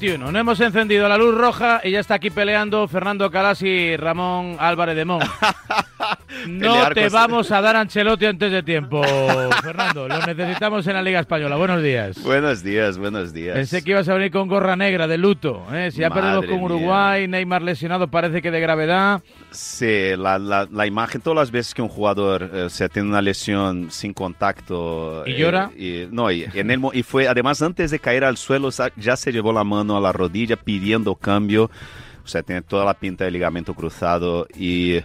21, no hemos encendido la luz roja y ya está aquí peleando Fernando Calas y Ramón Álvarez de Mon. No te vamos a dar Ancelotti antes de tiempo, Fernando. Lo necesitamos en la Liga Española. Buenos días. Buenos días, buenos días. Pensé que ibas a venir con gorra negra de luto. ¿eh? Si ha perdido con Uruguay, Neymar lesionado parece que de gravedad. Sí, la, la, imagen, todas las veces que un jugador eh, se tiene una lesión sin contacto. ¿Y llora? Eh, y, no, y, en el, y fue, además, antes de caer al suelo, ya se llevó la mano a la rodilla pidiendo cambio. O sea, tiene toda la pinta de ligamento cruzado y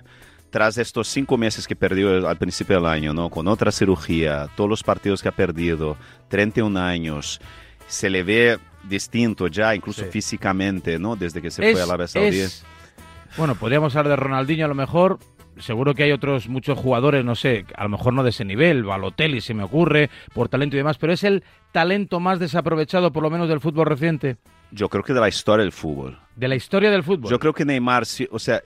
tras estos cinco meses que perdió al principio del año, ¿no? Con otra cirugía, todos los partidos que ha perdido, 31 años, se le ve distinto ya, incluso físicamente, ¿no? Desde que se fue a la Arabia Saudí. Bueno, podríamos hablar de Ronaldinho a lo mejor. Seguro que hay otros muchos jugadores, no sé, a lo mejor no de ese nivel, Balotelli se me ocurre, por talento y demás, pero es el talento más desaprovechado, por lo menos del fútbol reciente. Yo creo que de la historia del fútbol. De la historia del fútbol. Yo creo que Neymar, o sea,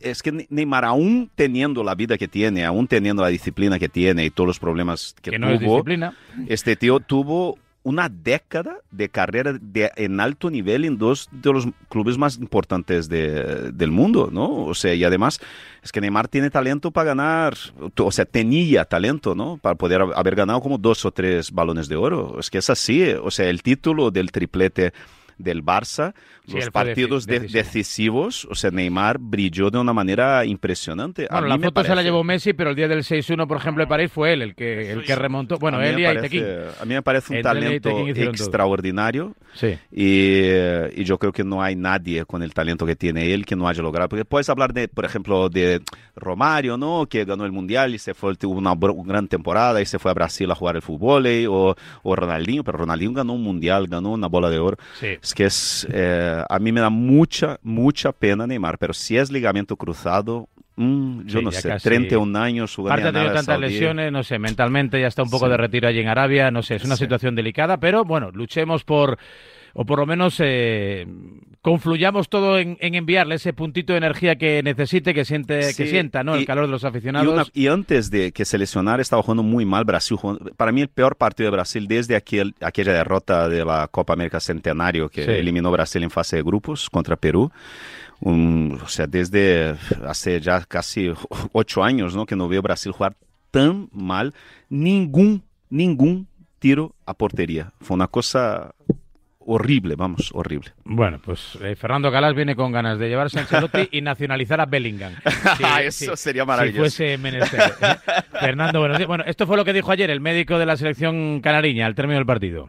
es que Neymar aún teniendo la vida que tiene, aún teniendo la disciplina que tiene y todos los problemas que, que no es disciplina. este tío tuvo una década de carrera de, en alto nivel en dos de los clubes más importantes de, del mundo, ¿no? O sea, y además es que Neymar tiene talento para ganar, o sea, tenía talento, ¿no? Para poder haber ganado como dos o tres balones de oro. Es que es así, o sea, el título del triplete del Barça, los partidos decisivos, o sea, Neymar brilló de una manera impresionante. Bueno, la foto se la llevó Messi, pero el día del 6-1, por ejemplo, de París fue él el que, el que remontó. Bueno, él y Aitekin. A mí me parece un talento extraordinario sí. y, y, yo creo que no hay nadie con el talento que tiene él que no haya logrado. Porque puedes hablar de, por ejemplo, de Romario, ¿no? Que ganó el Mundial y se fue, tuvo una, gran temporada y se fue a Brasil a jugar el fútbol, o, o Ronaldinho, pero Ronaldinho ganó un Mundial, ganó una bola de oro. Sí. Es que es, eh, a mí me da mucha, mucha pena Neymar, pero si es ligamento cruzado, mm, yo no sé, 31 años Aparte ha tenido tantas lesiones, no sé, mentalmente ya está un poco de retiro allí en Arabia, no sé, es una situación delicada, pero bueno, luchemos por o por lo menos eh, confluyamos todo en, enviarle ese puntito de energía que necesite, que siente, que sienta, ¿no? el calor de los aficionados. Y, antes de que se lesionara estaba jugando muy mal Brasil. Para mí el peor partido de Brasil desde aquel, aquella derrota de la Copa América Centenario que eliminó Brasil en fase de grupos contra Perú. o sea, desde hace ya casi ocho años, ¿no? Que no veo Brasil jugar tan mal. Ningún, ningún tiro a portería. Fue una cosa horrible, vamos, horrible. Bueno, pues eh, Fernando Calas viene con ganas de llevarse a Ancelotti y nacionalizar a Bellingham. Eso sería maravilloso. Si fuese menester. ¿eh? Fernando, bueno, bueno, esto fue lo que dijo ayer el médico de la selección canariña al término del partido.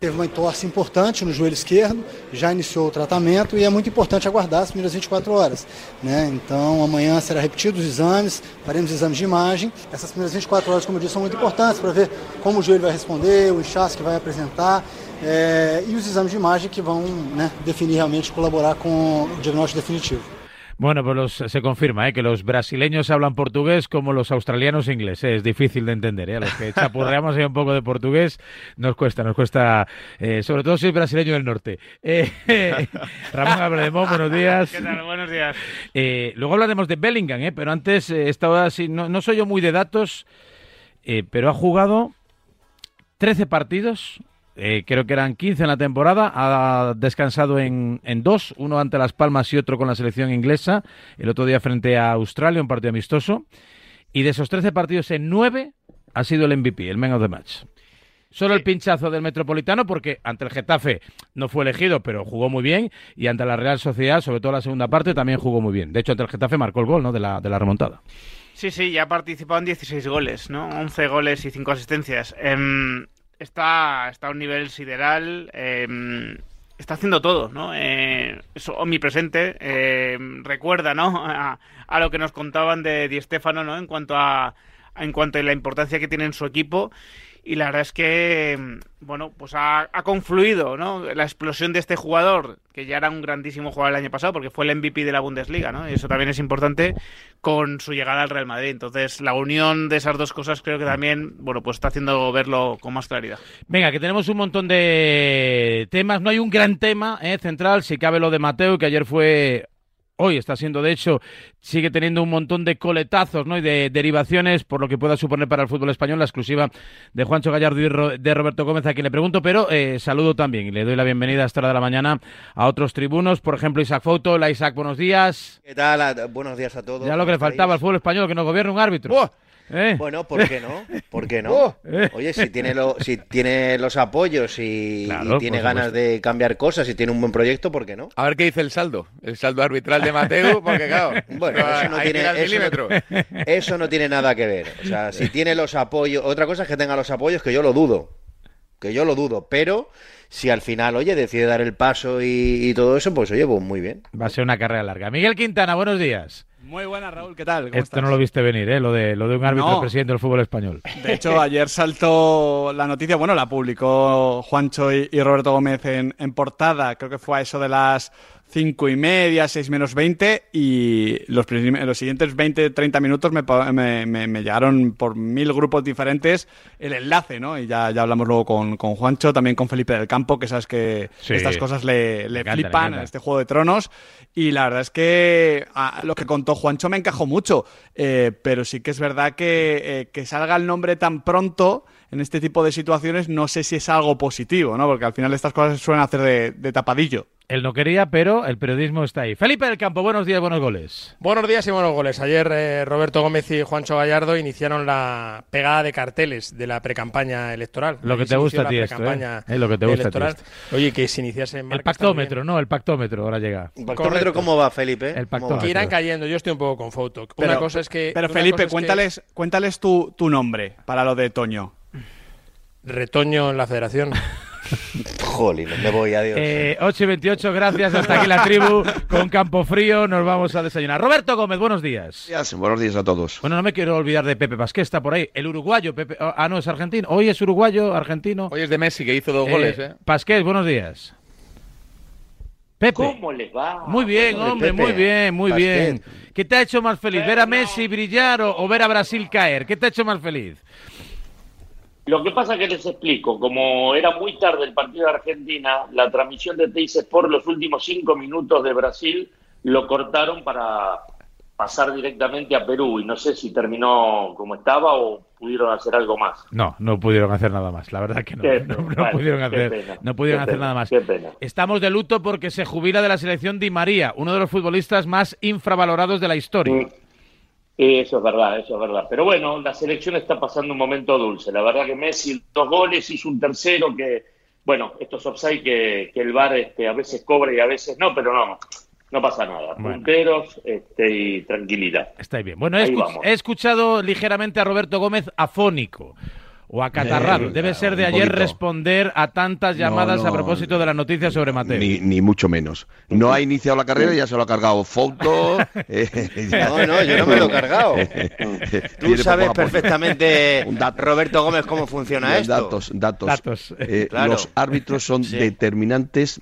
Teve uma entorse importante no joelho esquerdo, já iniciou o tratamento e é muito importante aguardar as primeiras 24 horas. Né? Então amanhã será repetido os exames, faremos exames de imagem. Essas primeiras 24 horas, como eu disse, são muito importantes para ver como o joelho vai responder, o inchaço que vai apresentar é, e os exames de imagem que vão né, definir realmente, colaborar com o diagnóstico definitivo. Bueno, pues se confirma ¿eh? que los brasileños hablan portugués como los australianos inglés. ¿eh? Es difícil de entender. ¿eh? Los que chapurreamos ahí un poco de portugués nos cuesta, nos cuesta, eh, sobre todo si es brasileño del norte. Eh, Ramón Abredemón, buenos días. ¿Qué tal? Buenos días. luego hablaremos de Bellingham, ¿eh? pero antes estaba así, no, no soy yo muy de datos, pero ha jugado 13 partidos, eh, creo que eran 15 en la temporada, ha descansado en, en, dos, uno ante Las Palmas y otro con la selección inglesa, el otro día frente a Australia, un partido amistoso, y de esos 13 partidos en 9 ha sido el MVP, el man of the match. Solo el pinchazo del Metropolitano, porque ante el Getafe no fue elegido, pero jugó muy bien, y ante la Real Sociedad, sobre todo la segunda parte, también jugó muy bien. De hecho, ante el Getafe marcó el gol ¿no? de, la, de la remontada. Sí, sí, ya ha participado en 16 goles, ¿no? 11 goles y 5 asistencias. Em, está, está a un nivel sideral. Em, está haciendo todo, ¿no? Eh, es omnipresente. Em, recuerda, ¿no? A, a, lo que nos contaban de Di Stefano, ¿no? En cuanto a, en cuanto a la importancia que tiene en su equipo y la verdad es que, bueno, pues ha, ha, confluido, ¿no? La explosión de este jugador, que ya era un grandísimo jugador el año pasado, porque fue el MVP de la Bundesliga, ¿no? Y eso también es importante con su llegada al Real Madrid. Entonces, la unión de esas dos cosas creo que también, bueno, pues está haciendo verlo con más claridad. Venga, que tenemos un montón de temas. No hay un gran tema ¿eh? central, si cabe lo de Mateo, que ayer fue hoy está siendo, de hecho, sigue teniendo un montón de coletazos ¿no? y de derivaciones por lo que pueda suponer para el fútbol español la exclusiva de Juancho Gallardo y de Roberto Gómez, a quien le pregunto, pero eh, saludo también y le doy la bienvenida a esta hora de la mañana a otros tribunos, por ejemplo, Isaac Foto. Hola Isaac, buenos días. ¿Qué tal? Buenos días a todos. Ya lo que le faltaba al fútbol español, que no gobierne un árbitro. ¡Oh! ¿Eh? Bueno, ¿por qué no? ¿Por qué no? Oh, eh. Oye, si tiene, lo, si tiene los apoyos y, claro, y tiene ganas de cambiar cosas y tiene un buen proyecto, ¿por qué no? A ver qué dice el saldo, el saldo arbitral de Mateo, porque claro, bueno, eso no, tiene, eso, no, eso no tiene nada que ver. O sea, si tiene los apoyos, otra cosa es que tenga los apoyos, que yo lo dudo, que yo lo dudo, pero si al final, oye, decide dar el paso y, y todo eso, pues oye, pues muy bien. Va a ser una carrera larga. Miguel Quintana, buenos días. Muy buena, Raúl, ¿qué tal? Esto estás? no lo viste venir, ¿eh? Lo de, lo de un árbitro no. presidente del fútbol español. De hecho, ayer saltó la noticia, bueno, la publicó Juancho y, y Roberto Gómez en, en, portada, creo que fue a eso de las cinco y media, seis menos veinte, y los, los siguientes 20, 30 minutos me, me, me, me, llegaron por mil grupos diferentes el enlace, ¿no? Y ya, ya hablamos luego con, con Juancho, también con Felipe del Campo, que sabes que sí. estas cosas le, le encanta, flipan en este Juego de Tronos, y la verdad es que a, lo que contó Juancho me encajó mucho, eh, pero sí que es verdad que, eh, que salga el nombre tan pronto en este tipo de situaciones no sé si es algo positivo, ¿no? Porque al final estas cosas se suelen hacer de, de tapadillo. Él no quería, pero el periodismo está ahí. Felipe del Campo, buenos días, buenos goles. Buenos días y buenos goles. Ayer eh, Roberto Gómez y Juancho Gallardo iniciaron la pegada de carteles de la precampaña electoral. Lo que te gusta a ti esto, ¿eh? Es lo que te gusta electoral. a ti Oye, que se iniciase en El pactómetro, también. no, el pactómetro ahora llega. ¿El pactómetro cómo va, Felipe? El pactómetro. Que irán cayendo, yo estoy un poco con foto. Pero, una cosa es que... Pero Felipe, cuéntales, que... cuéntales tu, tu nombre para lo de Toño. Retoño en la federación. Jolín, me voy, adiós. Eh, 8 y 28, gracias. Hasta aquí la tribu con Campo Frío. Nos vamos a desayunar. Roberto Gómez, buenos días. Buenos días a todos. Bueno, no me quiero olvidar de Pepe Pasqué, está por ahí. El uruguayo, Pepe. Ah, no, es argentino. Hoy es uruguayo, argentino. Hoy es de Messi, que hizo dos eh, goles, ¿eh? Pasqués, buenos días. Pepe. ¿Cómo les va? Muy bien, bueno, hombre, Pepe. muy bien, muy bien. ¿Qué te ha hecho más feliz? ¿Ver a. Messi brillar o, o ver a Brasil caer? ¿Qué te ha hecho más feliz? Lo que pasa que les explico, como era muy tarde el partido de Argentina, la transmisión de Teis Sport los últimos cinco minutos de Brasil lo cortaron para pasar directamente a Perú y no sé si terminó como estaba o pudieron hacer algo más. No, no pudieron hacer nada más. La verdad que no. No, pudieron hacer, pena, no pudieron hacer pena, nada más. qué pena. Estamos de luto porque se jubila de la selección Di María, uno de los futbolistas más infravalorados de la historia. Mm. Eso es verdad, eso es verdad. Pero bueno, la selección está pasando un momento dulce. La verdad que Messi, dos goles, hizo un tercero que, bueno, estos offside que, que el VAR este, a veces cobra y a veces no, pero no, no pasa nada. Bueno. Punteros este, y tranquilidad. Estáis bien. Bueno, he, Ahí escuch- vamos. he escuchado ligeramente a Roberto Gómez afónico o acatarrado. Eh, Debe ser de ayer poquito. responder a tantas No, llamadas a no, propósito de las noticias sobre Mateo. Ni, ni mucho menos. No ha iniciado la carrera y ya se lo ha cargado Foto. eh, No, no, yo no me lo he cargado. Tú sabes a perfectamente. Roberto Gómez, cómo funciona Los esto. datos, datos. Datos. Eh, Claro. Los árbitros son Sí. determinantes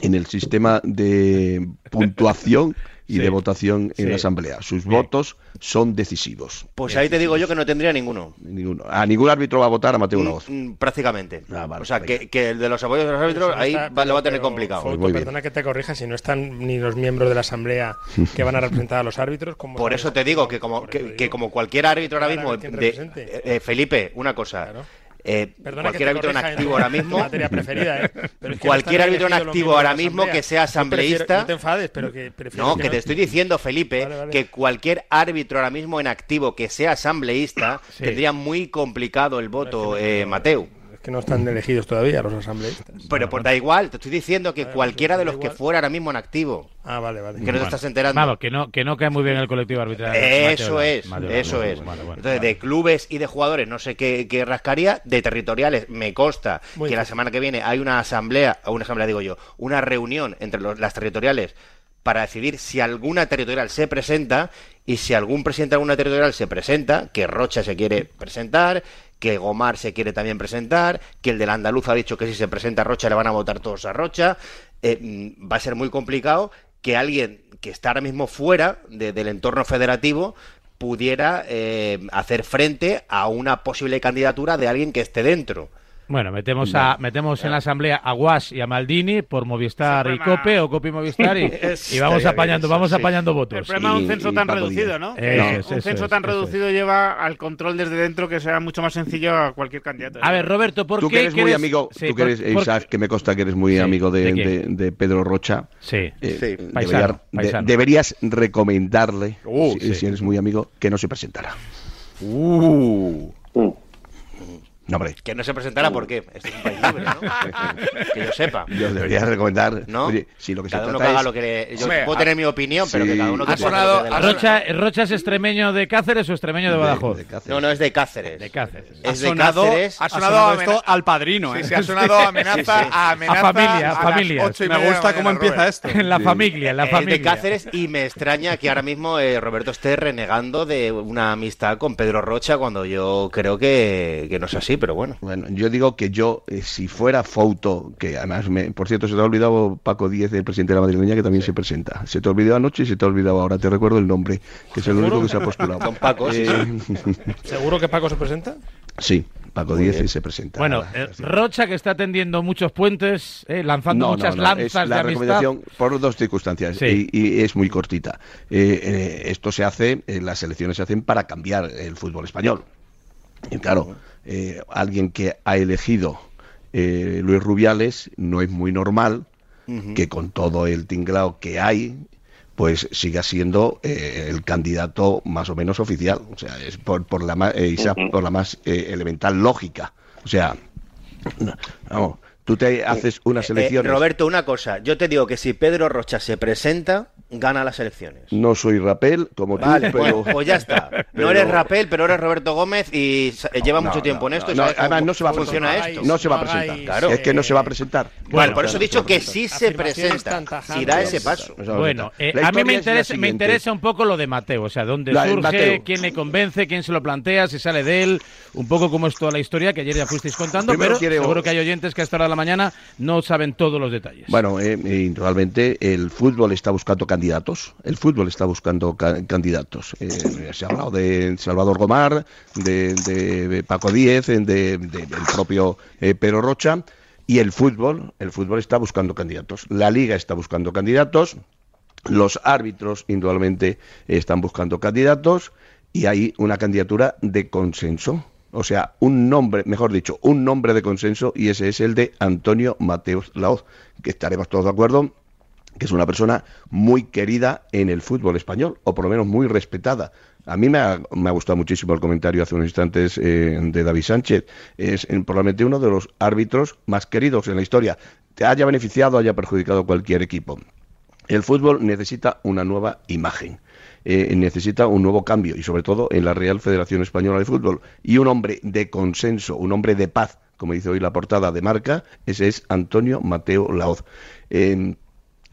en el sistema de puntuación y Sí. de votación en Sí. la asamblea. Sus votos son decisivos. Pues ahí te digo yo que no tendría ninguno. Ninguno. A ningún árbitro va a votar a Mateo una voz. Mm, Prácticamente. Ah, vale, o sea, que, que el de los apoyos de los árbitros, no ahí está- va- lo va a tener complicado. Muy bien. perdona que te corrija, si no están ni los miembros de la Asamblea que van a representar a los árbitros. ¿cómo Por eso te digo que como, que, como cualquier árbitro ahora mismo, de- eh, eh, Felipe, una cosa. Claro. Eh, cualquier árbitro en activo ahora mismo, materia preferida, ¿eh? Pero es que no cualquier árbitro en activo ahora mismo que sea asambleísta. No te enfades, pero que No, que te estoy diciendo, Felipe, Vale, vale. que cualquier árbitro ahora mismo en activo que sea asambleísta Sí. tendría muy complicado el voto, eh, Mateu. Que no están elegidos todavía los asambleístas. Pero pues da igual, te estoy diciendo que cualquiera de los que fuera ahora mismo en activo. Ah, vale, vale. Que no te estás enterando. Vamos, que no, que no cae muy bien el colectivo arbitral. Eso Mateo, es, Mateo, eso Mateo, es. Entonces, vale. de clubes y de jugadores, no sé qué, qué rascaría. De territoriales, me consta Muy que la semana que viene hay una asamblea, o una asamblea digo yo, una reunión entre los- las territoriales para decidir si alguna territorial se presenta y si algún presidente de alguna territorial se presenta, que Rocha se quiere presentar, que Gomar se quiere también presentar, que el del andaluz ha dicho que si se presenta Rocha le van a votar todos a Rocha, eh, mm, va a ser muy complicado que alguien que está ahora mismo fuera de- del entorno federativo pudiera eh, hacer frente a una posible candidatura de alguien que esté dentro. Bueno, metemos a metemos en la asamblea a Guas y a Maldini por Movistar y Cope o Cope y Movistar y, y vamos apañando, vamos sí. apañando votos. El problema de un censo y tan reducido. ¿no? Es, un censo es, tan reducido lleva al control desde dentro que sea mucho más sencillo a cualquier candidato. A ver, Roberto, ¿por Tú qué que eres muy amigo, Sí, tú que eres, por- por- Isaac, que me consta que eres muy Sí, amigo de, ¿de quién? de- de Pedro Rocha. Sí. eh, Sí. debería- Paisano, de- paisano. deberías recomendarle, Uh, si, sí. si eres muy amigo, que no se presentara. Uh. No, hombre. Que no se presentara porque este es un país libre, ¿no? que yo sepa. Yo debería recomendar. ¿No? Oye, si lo que cada se uno trata es- lo que le... Yo Hombre, puedo ha- tener mi opinión, pero que cada uno que Ha sonado- la ha. Rocha, ¿Rocha es extremeño de Cáceres o extremeño de Badajoz? de Cáceres. No, no, es de Cáceres. De Cáceres. Es Ha de sonado- Cáceres. Ha Ha sonado, sonado amena- esto al padrino, ¿eh? sí, ha sonado amenaza, Sí, sí. a amenaza A familia, a las familia. y Me gusta cómo empieza esto. En la familia, en la Es familia. de Cáceres y me extraña que ahora mismo eh, Roberto esté renegando de una amistad con Pedro Rocha cuando yo creo que, que no es así, pero bueno. Bueno, yo digo que yo, eh, si fuera Fouto, que además, me- por cierto, se te ha olvidado Paco Díez, el presidente de la madrileña, que también se presenta. Se te olvidó anoche y se te ha olvidado ahora, te recuerdo el nombre, que es el único que se ha postulado. Don Paco, sí, Eh, ¿Seguro que Paco se presenta? sí, Paco Díez y se presenta. Bueno, eh, Rocha que está tendiendo muchos puentes, eh, lanzando No, muchas no, no, es lanzas de la amistad. recomendación por dos circunstancias Sí. y, y es muy cortita. Eh, eh, esto se hace, eh, las elecciones se hacen para cambiar el fútbol español. Y claro, eh, alguien que ha elegido eh, Luis Rubiales no es muy normal que con todo el tinglao que hay pues siga siendo eh, el candidato más o menos oficial, o sea, es por, por la más, eh, por la más eh, elemental lógica. O sea, vamos, tú te haces unas Eh, elecciones. Roberto, una cosa. Yo te digo que si Pedro Rocha se presenta, gana las elecciones. No soy rapel como Vale, tú, pero... bueno, pues ya está. No pero- eres Rapel, pero eres Roberto Gómez y sa- lleva No, mucho tiempo no, en esto. no, además cómo no se va a presentar. esto. No se va a presentar. Claro. Es que no se va a presentar. Bueno, por eso he dicho que sí se presenta. Si da ese paso. Bueno, eh, a mí me interesa, me interesa un poco lo de Mateo, o sea, dónde La- surge, Mateo. quién le convence, quién se lo plantea, si sale de él, un poco cómo es toda la historia que ayer ya fuisteis contando, Primero pero seguro que hay oyentes que a esta hora de la mañana no saben todos los detalles. Bueno, eh, eh, indudablemente el fútbol está buscando candidatos. El fútbol está buscando ca- candidatos. Eh, se ha hablado de Salvador Gomar, de, de Paco Díez, de, de- del propio eh, Pedro Rocha. Y el fútbol, el fútbol está buscando candidatos. La liga está buscando candidatos. Los árbitros, indudablemente, están buscando candidatos. Y hay una candidatura de consenso. O sea, un nombre, mejor dicho, un nombre de consenso y ese es el de Antonio Mateus Laoz, que estaremos todos de acuerdo que es una persona muy querida en el fútbol español, o por lo menos muy respetada. A mí me ha, me ha gustado muchísimo el comentario hace unos instantes eh, de David Sánchez. Es eh, probablemente uno de los árbitros más queridos en la historia. Te haya beneficiado haya perjudicado cualquier equipo. El fútbol necesita una nueva imagen, eh, necesita un nuevo cambio y sobre todo en la Real Federación Española de Fútbol. Y un hombre de consenso, un hombre de paz, como dice hoy la portada de marca, ese es Antonio Mateo Laoz. Eh,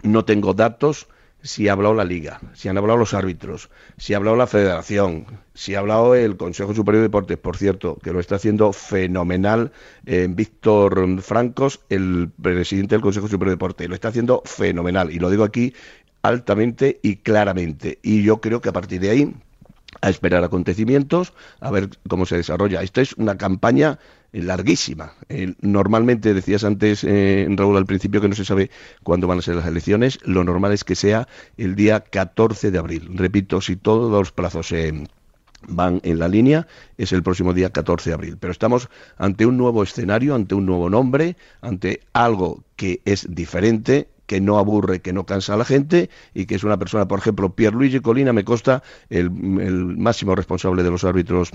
no tengo datos si ha hablado la Liga, si han hablado los árbitros, si ha hablado la Federación, si ha hablado el Consejo Superior de Deportes, por cierto, que lo está haciendo fenomenal eh, Víctor Francos, el presidente del Consejo Superior de Deportes, lo está haciendo fenomenal, y lo digo aquí altamente y claramente. Y yo creo que a partir de ahí a esperar acontecimientos, a ver cómo se desarrolla. Esta es una campaña larguísima. Eh, normalmente, decías antes, eh, Raúl, al principio, que no se sabe cuándo van a ser las elecciones. Lo normal es que sea el día 14 de abril. Repito, si todos los plazos van en la línea, es el próximo día 14 de abril. Pero estamos ante un nuevo escenario, ante un nuevo nombre, ante algo que es diferente, que no aburre, que no cansa a la gente y que es una persona, por ejemplo, Pierluigi Colina, me consta, el, el máximo responsable de los árbitros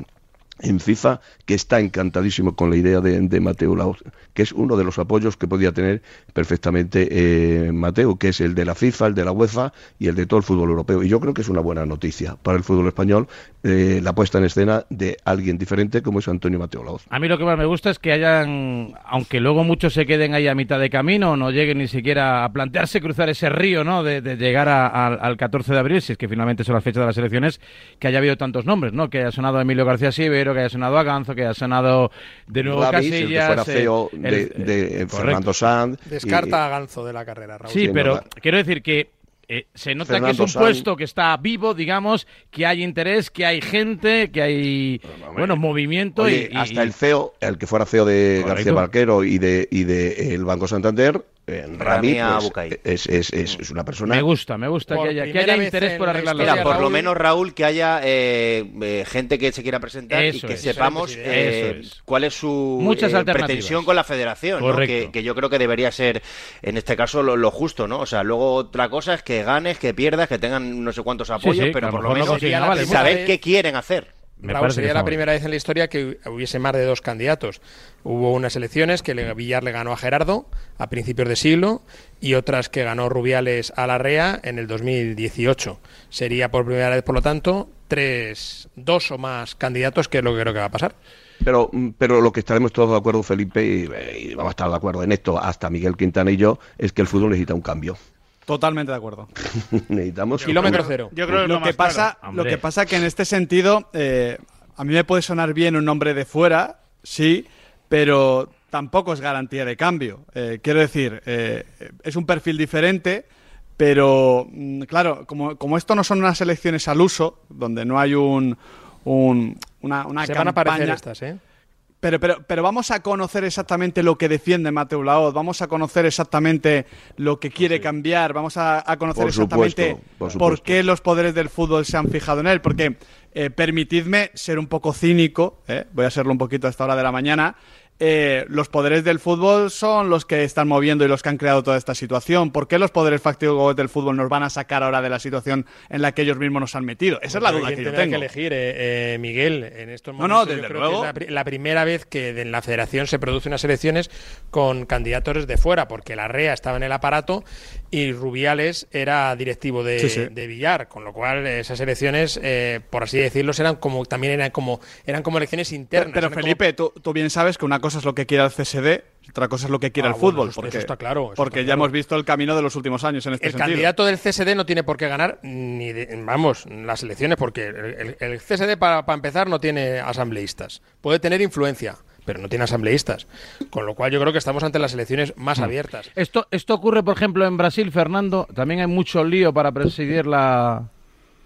en FIFA que está encantadísimo con la idea de, Mateo Laos, que es uno de los apoyos que podía tener perfectamente eh, Mateo, que es el de la FIFA, el de la UEFA y el de todo el fútbol europeo. Y yo creo que es una buena noticia para el fútbol español eh, la puesta en escena de alguien diferente como es Antonio Mateo Laos. A mí lo que más me gusta es que hayan, aunque luego muchos se queden ahí a mitad de camino, no lleguen ni siquiera a plantearse cruzar ese río, ¿no? De, llegar al 14 de abril, si es que finalmente son las fechas de las elecciones, que haya habido tantos nombres, ¿no? Que haya sonado Emilio García Sivero, que haya sonado Aganzo, que haya sonado de nuevo Davis, el que Casillas. fuera eh, feo el- de, eh, de correcto. Fernando Sanz. y- Descarta a Ganzo de la carrera, Raúl. Sí, pero quiero decir que eh, se nota que es Fernando un Sanz. puesto que está vivo, digamos, que hay interés, que hay gente, que hay, bueno, movimiento Oye, y, y- hasta el CEO, el que fuera CEO de Correcto. García Barquero y de, y de el Banco Santander, eh, Rami, pues, Bucay. es, es, es, es una persona... Me gusta, me gusta que haya, que haya interés por la arreglar las historia, Mira, por lo menos, Raúl, que haya eh, eh, gente que se quiera presentar Eso y que es. sepamos eh, cuál es su Muchas eh, pretensión con la federación, ¿no? Que, que yo creo que debería ser, en este caso, lo, lo justo, ¿no? O sea, luego otra cosa es que ganes, que pierdas, que tengan no sé cuántos apoyos, sí, pero lo por lo no menos la primera saber qué quieren hacer. Raúl, sería la primera vez en la historia que hubiese más de dos candidatos. Hubo unas elecciones que Villar le ganó a Gerardo a principios de siglo y otras que ganó Rubiales a Larrea en el 2018. Sería por primera vez, por lo tanto, tres, dos o más candidatos, que es lo que creo que va a pasar. Pero, mm, pero lo que estaremos todos de acuerdo, Felipe, y, eh, y vamos a estar de acuerdo en esto, hasta Miguel Quintana y yo, es que el fútbol necesita un cambio. Totalmente de acuerdo. Necesitamos Kilómetro un- cero. Yo creo que es lo lo que más pasa, claro. lo que pasa que en este sentido, eh, a mí me puede sonar bien un nombre de fuera, sí, pero tampoco es garantía de cambio. Eh, quiero decir, eh, es un perfil diferente, pero mm, claro, como, como esto no son unas elecciones al uso, donde no hay un, un- una, una Se van a aparecer campaña- estas, ¿eh? Pero, pero, pero vamos a conocer exactamente lo que defiende Mateo Laoz, vamos a conocer exactamente lo que quiere cambiar, vamos a, a conocer Por exactamente supuesto, por qué los poderes del fútbol se han fijado en él. Porque eh, permitidme ser un poco cínico, ¿eh? voy a serlo un poquito a esta hora de la mañana. Eh, los poderes del fútbol son los que están moviendo y los que han creado toda esta situación. ¿Por qué los poderes fácticos del fútbol nos van a sacar ahora de la situación en la que ellos mismos nos han metido? Esa es la duda ¿quién que yo tengo. que elegir, eh, eh, Miguel, en estos No, momentos. no, yo desde creo luego. que es la, pri- la primera vez que en la federación se producen unas elecciones con candidatos de fuera, porque la REA estaba en el aparato y Rubiales era directivo de, Sí, sí. de Villar, con lo cual eh, esas elecciones, eh, por así decirlo, eran como también eran como eran como elecciones internas. pero, como- Felipe, tú, tú bien sabes que una cosa es lo que quiere el CSD, otra cosa es lo que quiere Ah, el bueno, fútbol. eso- porque, eso está claro, eso porque está ya claro. hemos visto el camino de los últimos años en este el sentido. candidato del CSD no tiene por qué ganar ni de- vamos las elecciones porque el, el- el CSD para, para empezar no tiene asambleístas puede tener influencia pero no tiene asambleístas con lo cual yo creo que estamos ante las elecciones más Hmm. abiertas Esto, esto ocurre, por ejemplo, en Brasil, Fernando. También hay mucho lío para presidir la,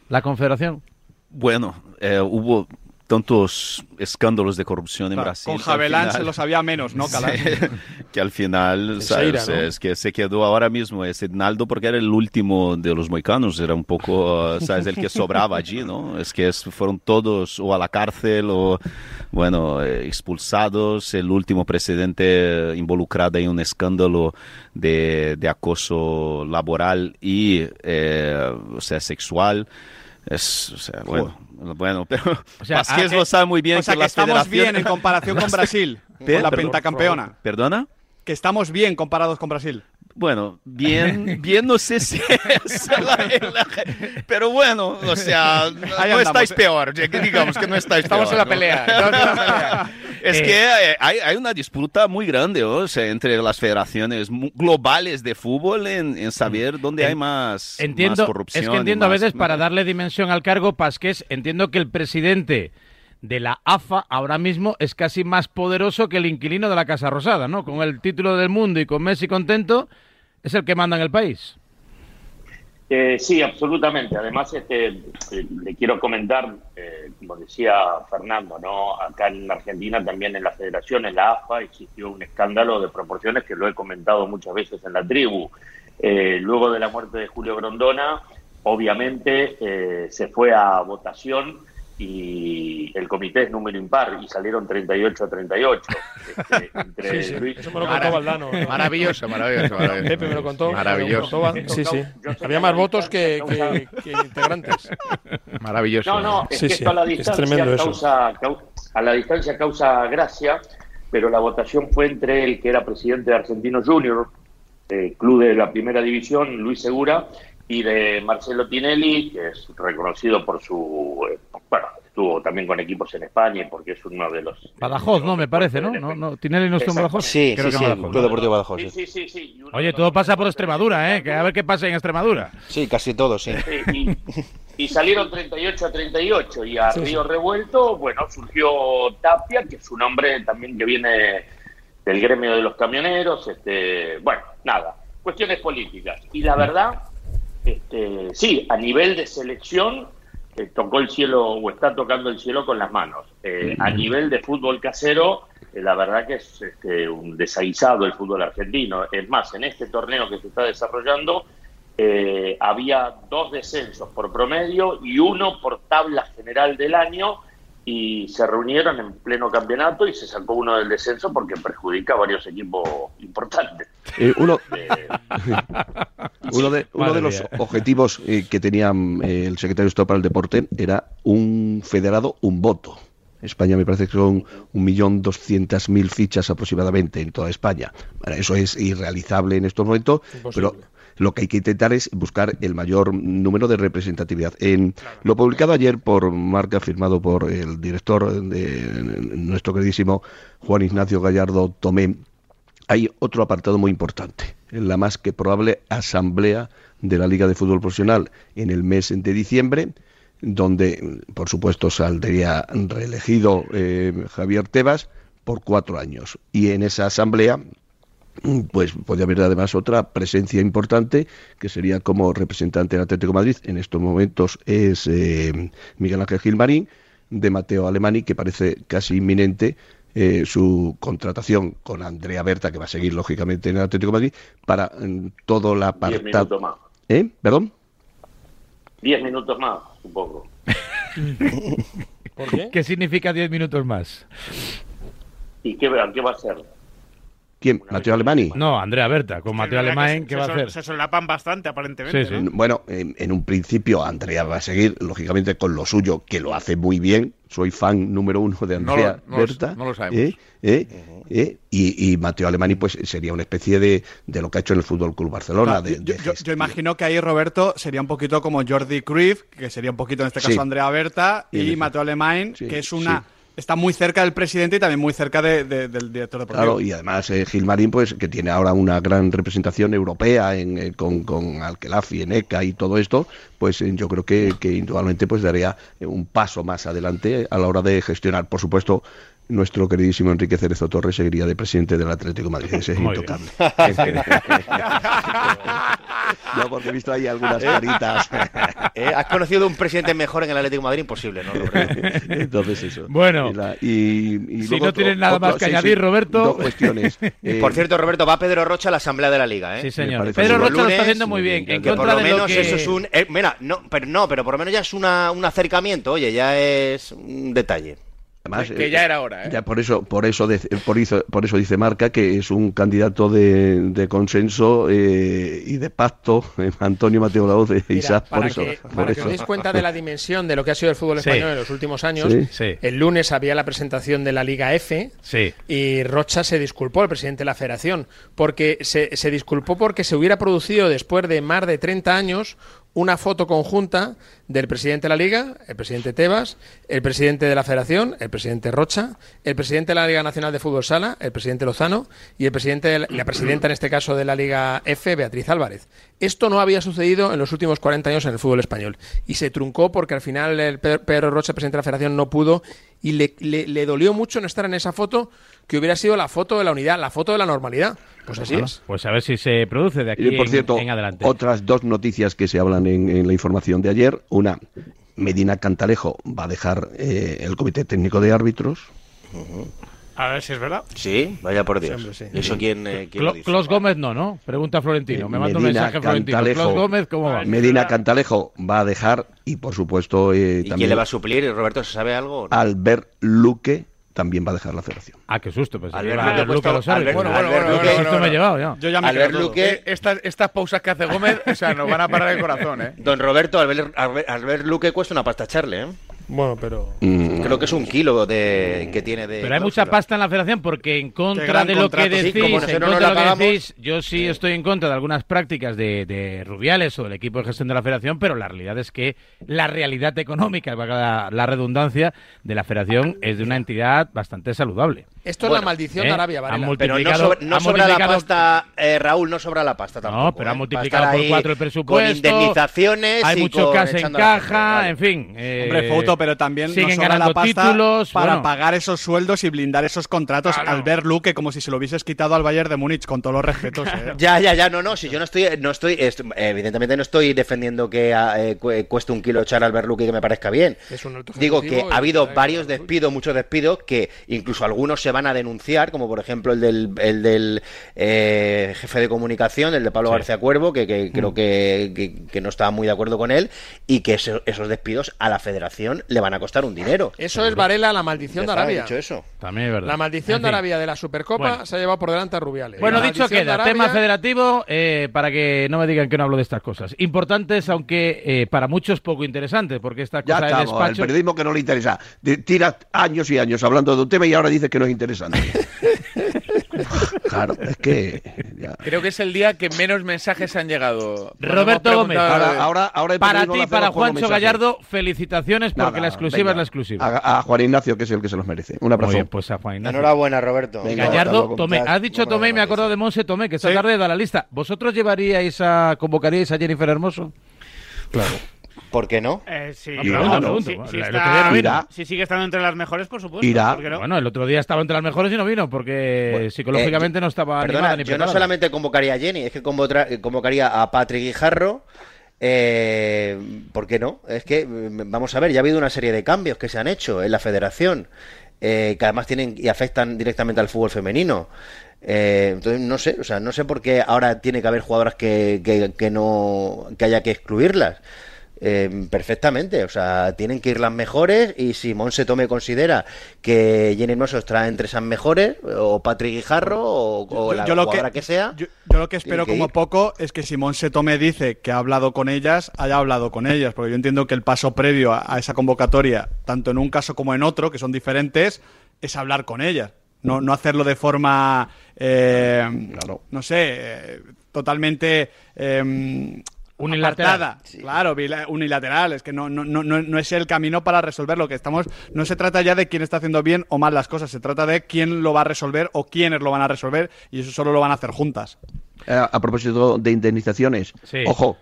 la confederación. Bueno, eh, hubo tantos escándalos de corrupción en Claro, Brasil. con Javelán final- se lo sabía menos, ¿no, Calán? Que al final, ¿sabes? ¿no? Es que se quedó ahora mismo ese Naldo porque era el último de los moicanos, era un poco, ¿sabes? El que sobraba allí, ¿no? Es que es- fueron todos o a la cárcel o, bueno, eh, expulsados. El último presidente involucrado en un escándalo de, de acoso laboral y, eh, o sea, sexual. Es, o sea, bueno, bueno, pero O sea, Vázquez ah, lo eh, sabe muy bien o sea, que que estamos federaciones- bien en comparación con Brasil, con la pentacampeona. ¿Perdona? Que estamos bien comparados con Brasil. Bueno, bien, bien no sé si es la, la- pero bueno, o sea, no, no estáis ¿eh? peor, digamos que no estáis estamos peor, en la ¿no? pelea estamos en la pelea. Es Eh, que eh, hay, hay una disputa muy grande o sea, entre las federaciones globales de fútbol en, en saber dónde hay más, Entiendo, más corrupción. es que entiendo a veces para darle dimensión al cargo, Pasqués, entiendo que el presidente de la AFA ahora mismo es casi más poderoso que el inquilino de la Casa Rosada, ¿no? Con el título del mundo y con Messi contento, es el que manda en el país. Eh, sí, absolutamente. Además, este, eh, le quiero comentar, eh, como decía Fernando, ¿no? acá en Argentina también en la federación, en la AFA, existió un escándalo de proporciones que lo he comentado muchas veces en la tribu. Eh, luego de la muerte de Julio Grondona, obviamente eh, se fue a votación y el comité es número impar y salieron 38 a 38. Este, entre Sí, sí, Luis- eso me lo contó Valdano. Maravilloso, maravilloso, maravilloso. Pepe me lo contó. Maravilloso. me lo contó, Sí, sí. Había más votos que, distancia que- que integrantes. Maravilloso. No, no, es Sí, que sí, esto a la es distancia tremendo eso. causa, cau- a la distancia causa gracia, pero la votación fue entre el que era presidente de Argentino Junior, eh, club de la primera división, Luis Segura, y de Marcelo Tinelli, que es reconocido por su, eh, bueno, estuvo también con equipos en España, porque es uno de los Badajoz, ¿no? Me parece, ¿no? no, no Tinelli no estuvo en Badajoz. Sí, Creo sí, que sí, Badajoz, Club ¿no? Deportivo Badajoz. Sí, sí. sí, sí, sí. y uno Oye, todo pasa por Extremadura, ¿eh? Que a ver qué pasa en Extremadura. Sí, casi todo, sí. Y, y salieron 38 a 38 y a Sí, Río Revuelto, bueno, surgió Tapia, que es un hombre también que viene del gremio de los camioneros, este, bueno, nada, cuestiones políticas. Y la verdad, este, sí, a nivel de selección eh, tocó el cielo o está tocando el cielo con las manos. Eh, a nivel de fútbol casero, eh, la verdad que es este, un desaguisado el fútbol argentino. Es más, en este torneo que se está desarrollando, había dos descensos por promedio y uno por tabla general del año y se reunieron en pleno campeonato y se sacó uno del descenso porque perjudica a varios equipos importantes. Eh, uno, Eh, uno de, uno de los objetivos eh, que tenía el secretario de Estado para el Deporte era un federado, un voto. España me parece que son un millón doscientas mil fichas aproximadamente en toda España. Bueno, eso es irrealizable en estos momentos, Imposible. pero lo que hay que intentar es buscar el mayor número de representatividad. En lo publicado ayer por marca, firmado por el director de nuestro queridísimo Juan Ignacio Gallardo Tomé, hay otro apartado muy importante, la más que probable asamblea de la Liga de Fútbol Profesional en el mes de diciembre, donde, por supuesto, saldría reelegido eh, Javier Tebas por cuatro años. Y en esa asamblea, pues puede haber además otra presencia importante, que sería como representante del Atlético de Madrid. En estos momentos es eh, Miguel Ángel Gilmarín, de Mateo Alemani, que parece casi inminente eh, su contratación con Andrea Berta, que va a seguir lógicamente en el Atlético de Madrid, para mm, todo la diez minutos apartado. más. ¿Eh? ¿Perdón? Diez minutos más, supongo. ¿Por qué? ¿Qué significa 10 minutos más? ¿Y qué, va- qué va a hacer? ¿Quién? ¿Mateo Alemani? No, Andrea Berta, con Mateo Alemán, se- ¿qué va a hacer? Se solapan bastante, aparentemente. Sí, sí. ¿no? Bueno, en, en un principio Andrea va a seguir, lógicamente, con lo suyo, que lo hace muy bien. Soy fan número uno de No Andrea lo- no lo- Berta. no lo sabemos. ¿eh? ¿eh? ¿eh? Y, y Mateo Alemani, pues sería una especie de, de lo que ha hecho en el Fútbol Club Barcelona. Claro, de- yo, de yo- yo gestión. imagino que ahí Roberto sería un poquito como Jordi Cruyff, que sería un poquito en este caso Sí. Andrea Berta, Y y Mateo Alemán, Sí, que es una sí. Está muy cerca del presidente y también muy cerca de- de- del director deportivo. Claro, y además eh, Gilmarín, pues que tiene ahora una gran representación europea en, eh, con, con Alquelafi, en ECA y todo esto, pues eh, yo creo que, que indudablemente pues daría eh, un paso más adelante a la hora de gestionar. Por supuesto, nuestro queridísimo Enrique Cerezo Torres seguiría de presidente del Atlético de Madrid. Ese es intocable. no, porque he visto ahí algunas caritas. Eh, ¿Has conocido un presidente mejor en el Atlético de Madrid? Imposible, ¿no? Roberto? Entonces eso. Bueno. Y la- y- y Si luego no otro- tienes nada otro- más que sí, sí, añadir, Roberto. Dos cuestiones. Eh, Por cierto, Roberto, va Pedro Rocha a la Asamblea de la Liga, ¿eh? Sí, señor. Pedro Rocha lo está haciendo muy bien. sí, En Que por contra lo de lo menos que... eso es un... eh, mira, no, pero no, pero por lo menos ya es una, un acercamiento, oye, ya es un detalle. Además, que eh, ya era hora, ¿eh? Ya por eso, por eso, de- por eso, por eso dice Marca que es un candidato de, de consenso eh, y de pacto, eh, Antonio Mateo Laoz de Mira, Isaac, por eso, por para que eso. os deis cuenta de la dimensión de lo que ha sido el fútbol Sí. español en los últimos años, Sí. Sí. el lunes había la presentación de la Liga F Sí. y Rocha se disculpó, el presidente de la federación, porque se, se disculpó porque se hubiera producido después de más de 30 años una foto conjunta del presidente de la Liga, el presidente Tebas, el presidente de la Federación, el presidente Rocha, el presidente de la Liga Nacional de Fútbol Sala, el presidente Lozano y el presidente de la, la presidenta en este caso de la Liga F, Beatriz Álvarez. Esto no había sucedido en los últimos 40 años en el fútbol español y se truncó porque al final el Pedro, Rocha, presidente de la Federación, no pudo y le, le- le dolió mucho no estar en esa foto que hubiera sido la foto de la unidad, la foto de la normalidad. Pues así Bueno, es. Pues a ver si se produce de aquí Y, por en- cierto, en, adelante. otras dos noticias que se hablan en, en la información de ayer. Una, Medina Cantalejo va a dejar eh, el Comité Técnico de Árbitros. A ver si es verdad. Sí, vaya por Dios. Sí. ¿Eso quién, eh, quién lo Clo- dice? Clos Gómez no, ¿no? Pregunta Florentino. Me manda un mensaje Florentino. Cantalejo. Clos Gómez, ¿cómo va? Medina Cantalejo va a dejar y por supuesto eh, ¿Y quién le va a suplir? Roberto, ¿se sabe algo? no? Albert Luque también va a dejar la federación. Ah, qué susto. Que Albert Luque los árbitros. Albert- Bueno, bueno, Albert bueno, Luque- me he llevado ya. Yo ya me Albert. Luque- Eh, estas, estas pausas que hace Gómez, o sea, nos van a parar el corazón, ¿eh? Don Roberto, Albert, Albert, Albert Luque cuesta una pasta echarle, ¿eh? Bueno, pero. Mm, Creo que es un kilo de que tiene de. Pero hay mucha pasta en la federación porque en contra de lo que sí, decís, en no que yo sí estoy en contra de algunas prácticas de, de Rubiales o del equipo de gestión de la federación, pero la realidad es que la realidad económica, valga la, la redundancia, de la federación es de una entidad bastante saludable. Esto es la maldición ¿eh? de Arabia, Han Varela. Pero no, sobra, no sobra la pasta, eh, Raúl, no sobra la pasta tampoco. No, pero ¿eh? ha a multiplicado por cuatro el Con presupuesto. indemnizaciones. Hay mucho con cash en caja, vale. en fin. eh, Hombre, Fouto, pero también siguen nos sobra ganando la pasta títulos. para bueno. pagar esos sueldos y blindar esos contratos Claro. al ver Luque como si se lo hubieses quitado al Bayern de Múnich, con todos los respetos. ¿eh? Ya, ya, ya, no, no, si yo no estoy, no estoy, est- evidentemente no estoy defendiendo que ah, eh, cu- cueste un kilo echar al Berluque y que me parezca bien. Es un Digo que ha habido varios despidos, muchos despidos, que incluso algunos se van a denunciar, como por ejemplo el del, el del eh, jefe de comunicación, el de Pablo García Cuervo, que, que creo que, que- que no estaba muy de acuerdo con él, y que eso- esos despidos a la federación le van a costar un dinero. Eso es Varela, la maldición de Arabia. dicho eso. También es verdad. La maldición En de. Arabia de la Supercopa Bueno. se ha llevado por delante a Rubiales. Bueno, La dicho queda, Arabia- tema federativo, eh, para que no me digan que no hablo de estas cosas. Importantes, aunque eh, para muchos poco interesantes, porque esta Ya cosa de estamos, el despacho... periodismo que no le interesa. Tira años y años hablando de un tema y ahora dice que no es interesante. claro, es que... ya. Creo que es el día que menos mensajes han llegado. Roberto Gómez, Ahora, ahora, ahora Para ti, para Juancho. Gallardo, felicitaciones porque Nada, la exclusiva venga, es la exclusiva. A, a Juan Ignacio, que es el que se los merece. Un Muy abrazo. bien, pues a Juan Ignacio. Enhorabuena, Roberto. Venga, Gallardo. Tomé. Has dicho no Tomé y me acuerdo de Monse Tomé, que esta tarde da la lista. ¿Vosotros llevaríais a, convocaríais a Jennifer Hermoso? ¿Por qué no? Eh, sí, No, Irá, Bueno, ¿no? si- está-. Irá. sigue estando entre las mejores, por supuesto. Irá. ¿por qué no? Bueno, el otro día estaba entre las mejores y no vino porque Bueno, psicológicamente eh, no estaba Perdona, animada ni yo no solamente convocaría a Jenny, es que convocaría a Patrick Guijarro. Eh, ¿Por qué no? Es que, mm, vamos a ver, ya ha habido una serie de cambios que se han hecho en la federación, eh, que además tienen y afectan directamente al fútbol femenino. Eh, entonces, no sé, o sea, no sé por qué ahora tiene que haber jugadoras que, que, que no, que haya que excluirlas. Eh, perfectamente, o sea, tienen que ir las mejores y si Monse Tome considera que Jenny Hermoso está entre esas mejores, o Patrick Guijarro, o, o la jugadora que, sea, Yo, yo lo que espero que como ir. poco es que Simón Setome dice que ha hablado con ellas, haya hablado con ellas, porque yo entiendo que el paso previo a, a esa convocatoria, tanto en un caso como en otro, que son diferentes, es hablar con ellas. No, no hacerlo de forma, eh, no sé, eh, totalmente eh, Unilateral. apartada. Claro, unilateral. Es que no, no, no, no no es el camino para resolver lo que estamos. No se trata ya de quién está haciendo bien o mal las cosas, se trata de quién lo va a resolver o quiénes lo van a resolver y eso solo lo van a hacer juntas. Eh, a propósito de indemnizaciones, Sí. ojo,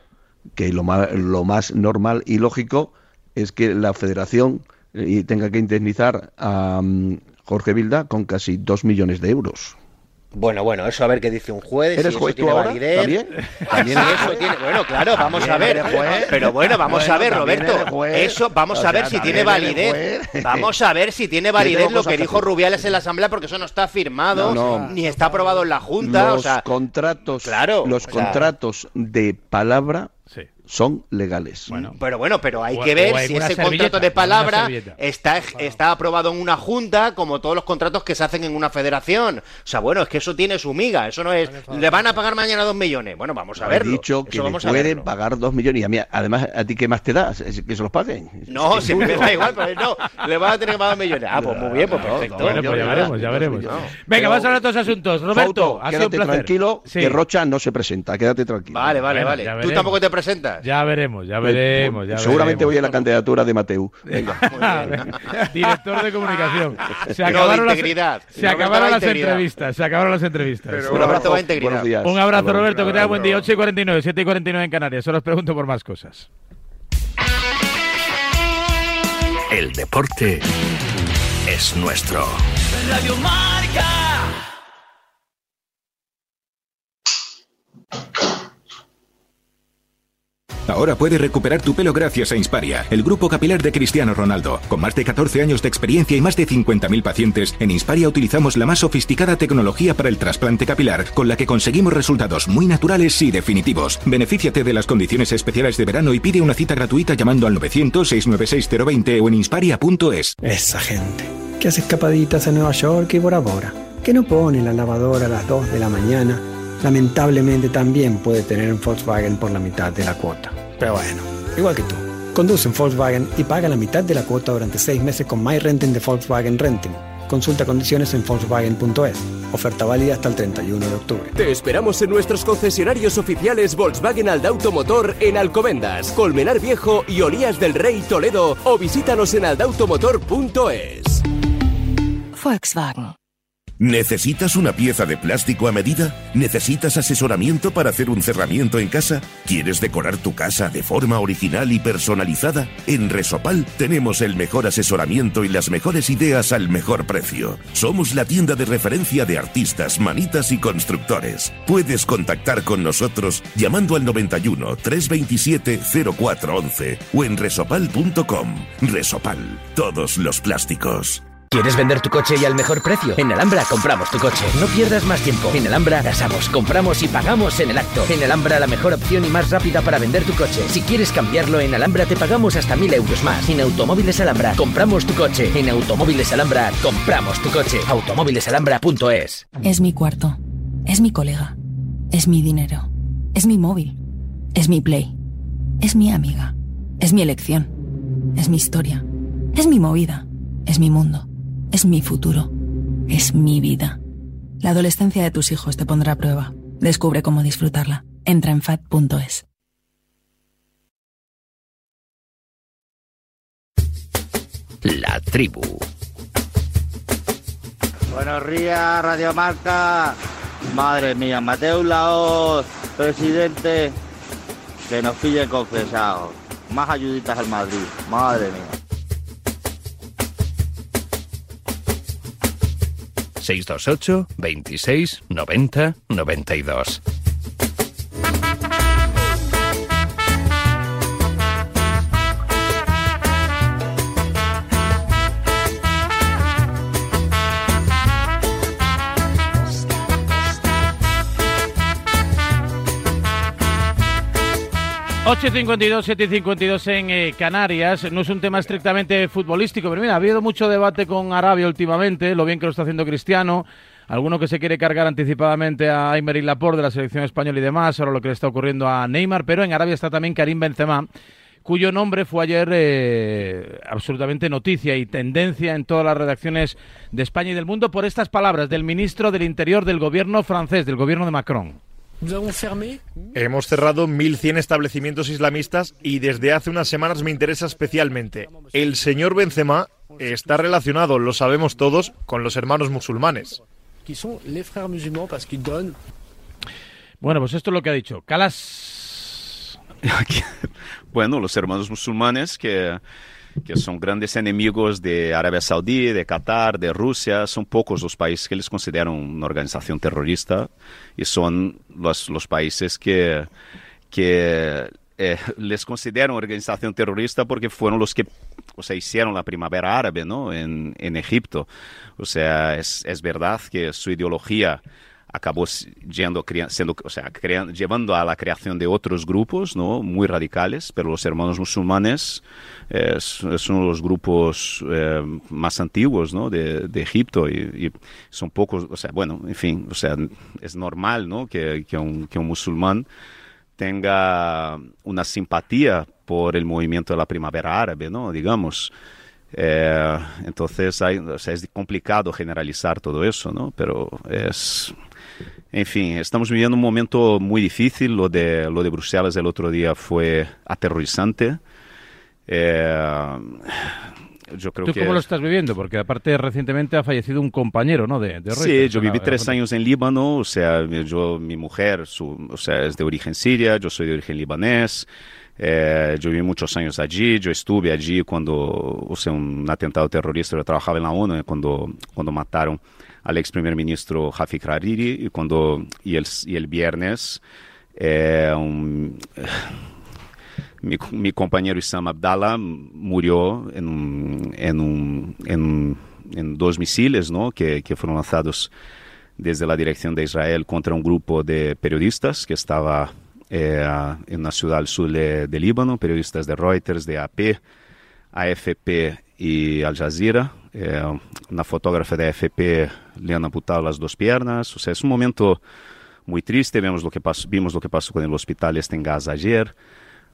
que lo más, lo más normal y lógico es que la federación eh, tenga que indemnizar a mm, Jorge Vilda con casi dos millones de euros. Bueno, bueno, eso a ver qué dice un juez. ¿Eres si juez eso tú tiene ahora? validez. ¿También? ¿También Si eso tiene- Bueno, claro, vamos a ver. Pero bueno, vamos Bueno, a ver, Roberto. Eso, vamos O a ver si tiene validez. Vamos a ver si tiene validez lo que dijo. Rubiales en la asamblea porque eso no está firmado No, no. ni está aprobado en la Junta. los o sea, contratos, claro, los o sea- contratos de palabra. Son legales. Bueno. Pero bueno, pero hay O- que ver si ese contrato de palabra está, está aprobado en una junta, como todos los contratos que se hacen en una federación. O sea, bueno, es que eso tiene su miga. Eso no es. Le van a pagar mañana dos millones. Bueno, vamos a He verlo. dicho Eso que le pueden pagar dos millones. Y a mí, además, ¿a ti qué más te da? ¿Es ¿Que se los paguen? No, si me da igual, pero no. Le van a tener que pagar millones. Ah, pues muy bien, pues No, perfecto. no, Bueno, pues ya veremos, ya veremos. Venga, vamos a hablar de otros asuntos. Roberto, Fauto, ha sido un quédate placer. tranquilo, Sí. que Rocha no se presenta. Quédate tranquilo. Vale, vale, Bueno, vale. ¿Tú tampoco te presentas? Ya veremos, ya veremos. ya Seguramente veremos. voy a la candidatura de Mateu. Venga. Director de comunicación. Se No, de acabaron las, integridad. se Roberto acabaron las integridad. entrevistas. Se acabaron las entrevistas. Pero Un abrazo. a integridad. Buenos días. Un abrazo. Roberto, que tenga buen día. 8 y 49, 7 y 49 en Canarias. Solo os pregunto por más cosas. El deporte es nuestro. Radio Marca. Ahora puedes recuperar tu pelo gracias a Insparia, el grupo capilar de Cristiano Ronaldo. Con más de 14 años de experiencia y más de 50.000 pacientes, en Insparia utilizamos la más sofisticada tecnología para el trasplante capilar, con la que conseguimos resultados muy naturales y definitivos. Benefíciate de las condiciones especiales de verano y pide una cita gratuita llamando al 900-696-020 o en insparia.es. Esa gente que hace escapaditas a Nueva York y Bora Bora, que no pone la lavadora a las 2 de la mañana, lamentablemente también puede tener un Volkswagen por la mitad de la cuota. Pero bueno, igual que tú. Conduce un Volkswagen y paga la mitad de la cuota durante 6 meses con My Renting de Volkswagen Renting. Consulta condiciones en Volkswagen.es. Oferta válida hasta el 31 de octubre. Te esperamos en nuestros concesionarios oficiales Volkswagen Aldauto Motor en Alcobendas, Colmenar Viejo y Olías del Rey Toledo o visítanos en aldautomotor.es. Volkswagen. ¿Necesitas una pieza de plástico a medida? ¿Necesitas asesoramiento para hacer un cerramiento en casa? ¿Quieres decorar tu casa de forma original y personalizada? En Resopal tenemos el mejor asesoramiento y las mejores ideas al mejor precio. Somos la tienda de referencia de artistas, manitas y constructores. Puedes contactar con nosotros llamando al 91 327 0411 o en resopal.com. Resopal, todos los plásticos. ¿Quieres vender tu coche y al mejor precio? En Alhambra compramos tu coche. No pierdas más tiempo. En Alhambra tasamos, compramos y pagamos en el acto. En Alhambra la mejor opción y más rápida para vender tu coche. Si quieres cambiarlo en Alhambra te pagamos hasta mil euros más. En Automóviles Alhambra compramos tu coche. En Automóviles Alhambra compramos tu coche. Automóvilesalhambra.es Es mi cuarto. Es mi colega. Es mi dinero. Es mi móvil. Es mi play. Es mi amiga. Es mi elección. Es mi historia. Es mi movida. Es mi mundo. Es mi futuro. Es mi vida. La adolescencia de tus hijos te pondrá a prueba. Descubre cómo disfrutarla. Entra en fat.es. La tribu. Buenos días, Radio Marca. Madre mía, Mateo Laos, presidente, que nos pille confesados. Más ayuditas al Madrid. Madre mía. 628 26 90 92. Ocho y 52, 7 y 52 en eh, Canarias. No es un tema estrictamente futbolístico, pero mira, ha habido mucho debate con Arabia últimamente, lo bien que lo está haciendo Cristiano. Alguno que se quiere cargar anticipadamente a Aymeric Laporte de la selección española y demás, ahora lo que le está ocurriendo a Neymar, pero en Arabia está también Karim Benzema, cuyo nombre fue ayer eh, absolutamente noticia y tendencia en todas las redacciones de España y del mundo por estas palabras del ministro del Interior del gobierno francés, del gobierno de Macron. Hemos cerrado 1.100 establecimientos islamistas y desde hace unas semanas me interesa especialmente. El señor Benzema está relacionado, lo sabemos todos, con los hermanos musulmanes. Bueno, pues esto es lo que ha dicho. Calas. bueno, los hermanos musulmanes que que son grandes enemigos de Arabia Saudí, de Qatar, de Rusia. Son pocos los países que les consideran una organización terrorista y son los, los países que, que eh, les consideran organización terrorista porque fueron los que o sea, hicieron la primavera árabe ¿no? en, en Egipto. O sea, es, es verdad que su ideología acabó yendo, siendo, o sea, creando, llevando a la creación de otros grupos ¿no? muy radicales, pero los hermanos musulmanes es, es uno de los grupos eh, más antiguos ¿no? de, de Egipto y, y, son pocos, o sea, bueno, en fin, o sea, es normal ¿no? que, que, un, que un musulmán tenga una simpatía por el movimiento de la primavera árabe, ¿no? digamos. Eh, entonces hay, o sea, es complicado generalizar todo eso, ¿no? Pero es, en fin, estamos viviendo un momento muy difícil. Lo de, lo de Bruselas el otro día fue aterrorizante. Eh, yo creo ¿Tú que... cómo lo estás viviendo? Porque aparte recientemente ha fallecido un compañero, ¿no? De, de sí, Reuters, yo viví tres años en Líbano, o sea, yo, mi mujer, su, o sea, es de origen siria, yo soy de origen libanés. Eh, yo viví muchos años allí, yo estuve allí cuando, o sea, un atentado terrorista, yo trabajaba en la ONU eh, cuando, cuando mataron al ex primer ministro Hafik Hariri y cuando y el, y el viernes eh, un- mi, mi compañero Issam Abdallah murió en, un- en, un- en- en misiles que, que fueron lanzados desde la dirección de Israel contra un grupo de periodistas que estaba eh, en una ciudad al sur de, de Líbano, periodistas de Reuters, de AP, AFP y Al Jazeera. Eh, una fotógrafa de AFP le han amputado las dos piernas. O sea, es un momento muy triste. Vemos lo que pasó, vimos lo que pasó con el hospital este en Gaza ayer.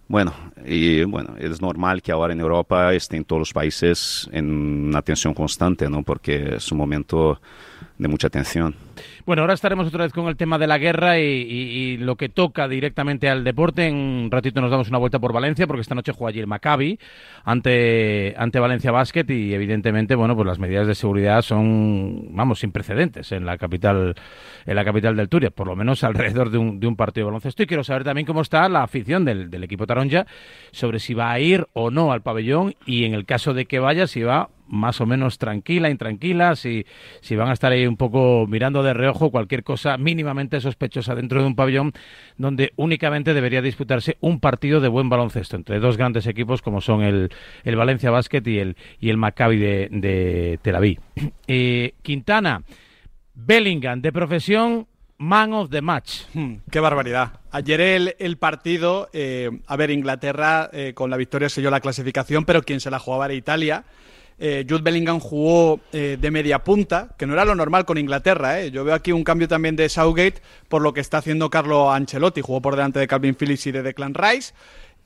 Bueno, y bueno, es normal que ahora en Europa estén todos los países en una tensión constante, ¿no? Porque es un momento de mucha tensión. Bueno, ahora estaremos otra vez con el tema de la guerra y, lo que toca directamente al deporte. En un ratito nos damos una vuelta por Valencia porque esta noche juega allí el Maccabi ante, ante Valencia Basket y evidentemente, bueno, pues las medidas de seguridad son, vamos, sin precedentes en la capital, en la capital del Turia, por lo menos alrededor de un, de un partido de baloncesto. Y quiero saber también cómo está la afición del, del equipo Taronja sobre si va a ir o no al pabellón y en el caso de que vaya, si va más o menos tranquila, intranquila, si, si van a estar ahí un poco mirando de reojo cualquier cosa mínimamente sospechosa dentro de un pabellón donde únicamente debería disputarse un partido de buen baloncesto entre dos grandes equipos como son el, el Valencia Basket y el, y el Maccabi de, Tel Aviv. Eh, Quintana, Bellingham, de profesión, man of the match. Hmm, Qué barbaridad. Ayer el, el partido, eh, a ver, Inglaterra eh, con la victoria selló la clasificación, pero quien se la jugaba era Italia. Eh, Jude Bellingham jugó eh, de media punta, que no era lo normal con Inglaterra. ¿eh? Yo veo aquí un cambio también de Southgate por lo que está haciendo Carlo Ancelotti. Jugó por delante de Calvin Phillips y de Declan Rice.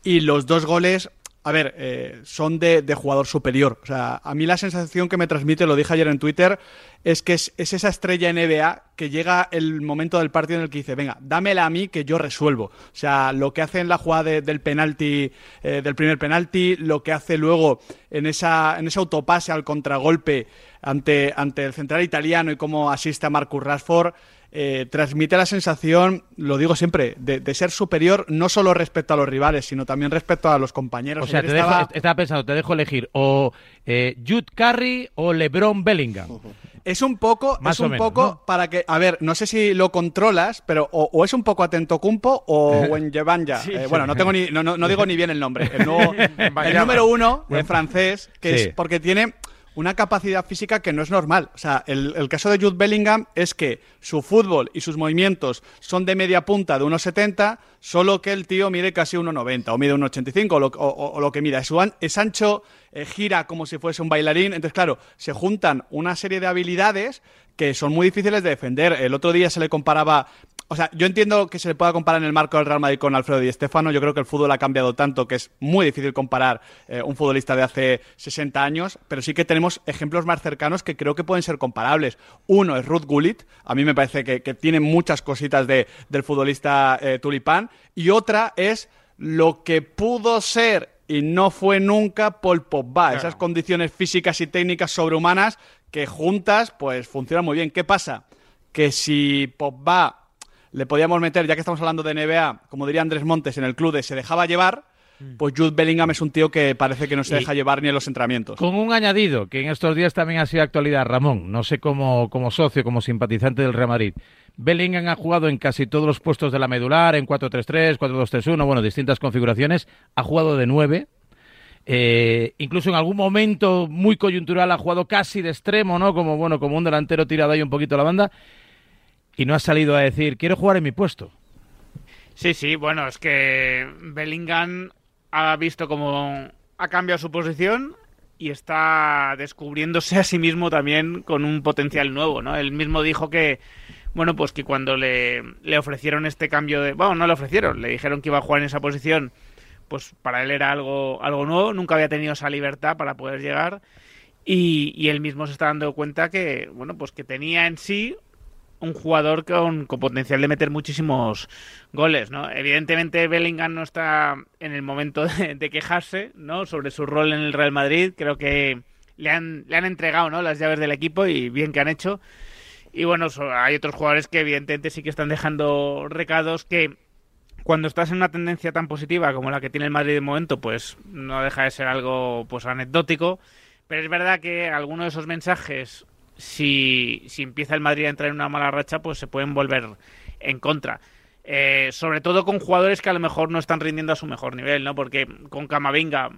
Y los dos goles, a ver, eh, son de, jugador superior. O sea, a mí la sensación que me transmite, lo dije ayer en Twitter, es que es, es esa estrella NBA que llega el momento del partido en el que dice, venga, dámela a mí que yo resuelvo. O sea, lo que hace en la jugada de- del penalti, eh, del primer penalti, lo que hace luego en esa, en ese autopase al contragolpe ante, ante el central italiano y cómo asiste a Marcus Rashford, eh, transmite la sensación, lo digo siempre, de, de ser superior no solo respecto a los rivales, sino también respecto a los compañeros. O sea, te dejo- estaba- estaba pensando, te dejo elegir o eh, Jude Curry o LeBron Bellingham. Es un poco, Más es un menos, poco ¿no? para que, a ver, no sé si lo controlas, pero o, o es un poco atento Cumpo o Wenjebanja. Sí, Eh, sí. bueno, no tengo ni, no, no- no digo ni bien el nombre. El, nuevo- el Vaya. número uno Bueno. en francés, que Sí. es porque tiene una capacidad física que no es normal. O sea, el, caso de Jude Bellingham es que su fútbol y sus movimientos son de media punta de 1,70, solo que el tío mide casi 1,90 o mide 1,85 o, o- lo que an- es ancho, eh, gira como si fuese un bailarín. Entonces, claro, se juntan una serie de habilidades que son muy difíciles de defender. El otro día se le comparaba o sea, yo entiendo que se le pueda comparar en el marco del Real Madrid con Alfredo Di Stéfano. Yo creo que el fútbol ha cambiado tanto que es muy difícil comparar eh, un futbolista de hace 60 años, pero sí que tenemos ejemplos más cercanos que creo que pueden ser comparables. Uno es Ruth Gullit, a mí me parece que, que tiene muchas cositas de, del futbolista eh, tulipán, y otra es lo que pudo ser y no fue nunca Paul Pogba, esas condiciones físicas y técnicas sobrehumanas que juntas pues funcionan muy bien. ¿Qué pasa? Que si Pogba le podíamos meter, ya que estamos hablando de NBA, como diría Andrés Montes, en el club de se dejaba llevar, pues Jude Bellingham es un tío que parece que no se Y- deja llevar ni en los entrenamientos. Con un añadido, que en estos días también ha sido actualidad, Ramón, no sé como, como socio, como simpatizante del Real Madrid. Bellingham ha jugado en casi todos los puestos de la medular, en 4-3-3, 4-2-3-1, bueno, distintas configuraciones. Ha jugado de 9. Eh, incluso en algún momento muy coyuntural ha jugado casi de extremo, ¿no? Como, bueno, como un delantero tirado ahí un poquito a la banda. Y no ha salido a decir, quiero jugar en mi puesto. Sí, sí, bueno, es que Bellingham ha visto cómo ha cambiado su posición y está descubriéndose a sí mismo también con un potencial nuevo, ¿no? Él mismo dijo que, bueno, pues que cuando le, le ofrecieron este cambio de... Bueno, no le ofrecieron, le dijeron que iba a jugar en esa posición, pues para él era algo, algo nuevo, nunca había tenido esa libertad para poder llegar y, y él mismo se está dando cuenta que, bueno, pues que tenía en sí un jugador con, con potencial de meter muchísimos goles, ¿no? Evidentemente Bellingham no está en el momento de, quejarse, ¿no? Sobre su rol en el Real Madrid. Creo que le han, le han entregado, ¿no? Las llaves del equipo y bien que han hecho. Y bueno, hay otros jugadores que evidentemente sí que están dejando recados que cuando estás en una tendencia tan positiva como la que tiene el Madrid de momento, pues no deja de ser algo pues anecdótico. Pero es verdad que algunos de esos mensajes si, si empieza el Madrid a entrar en una mala racha, pues se pueden volver en contra. eh, sobre todo con jugadores que a lo mejor no están rindiendo a su mejor nivel, ¿no? Porque con Camavinga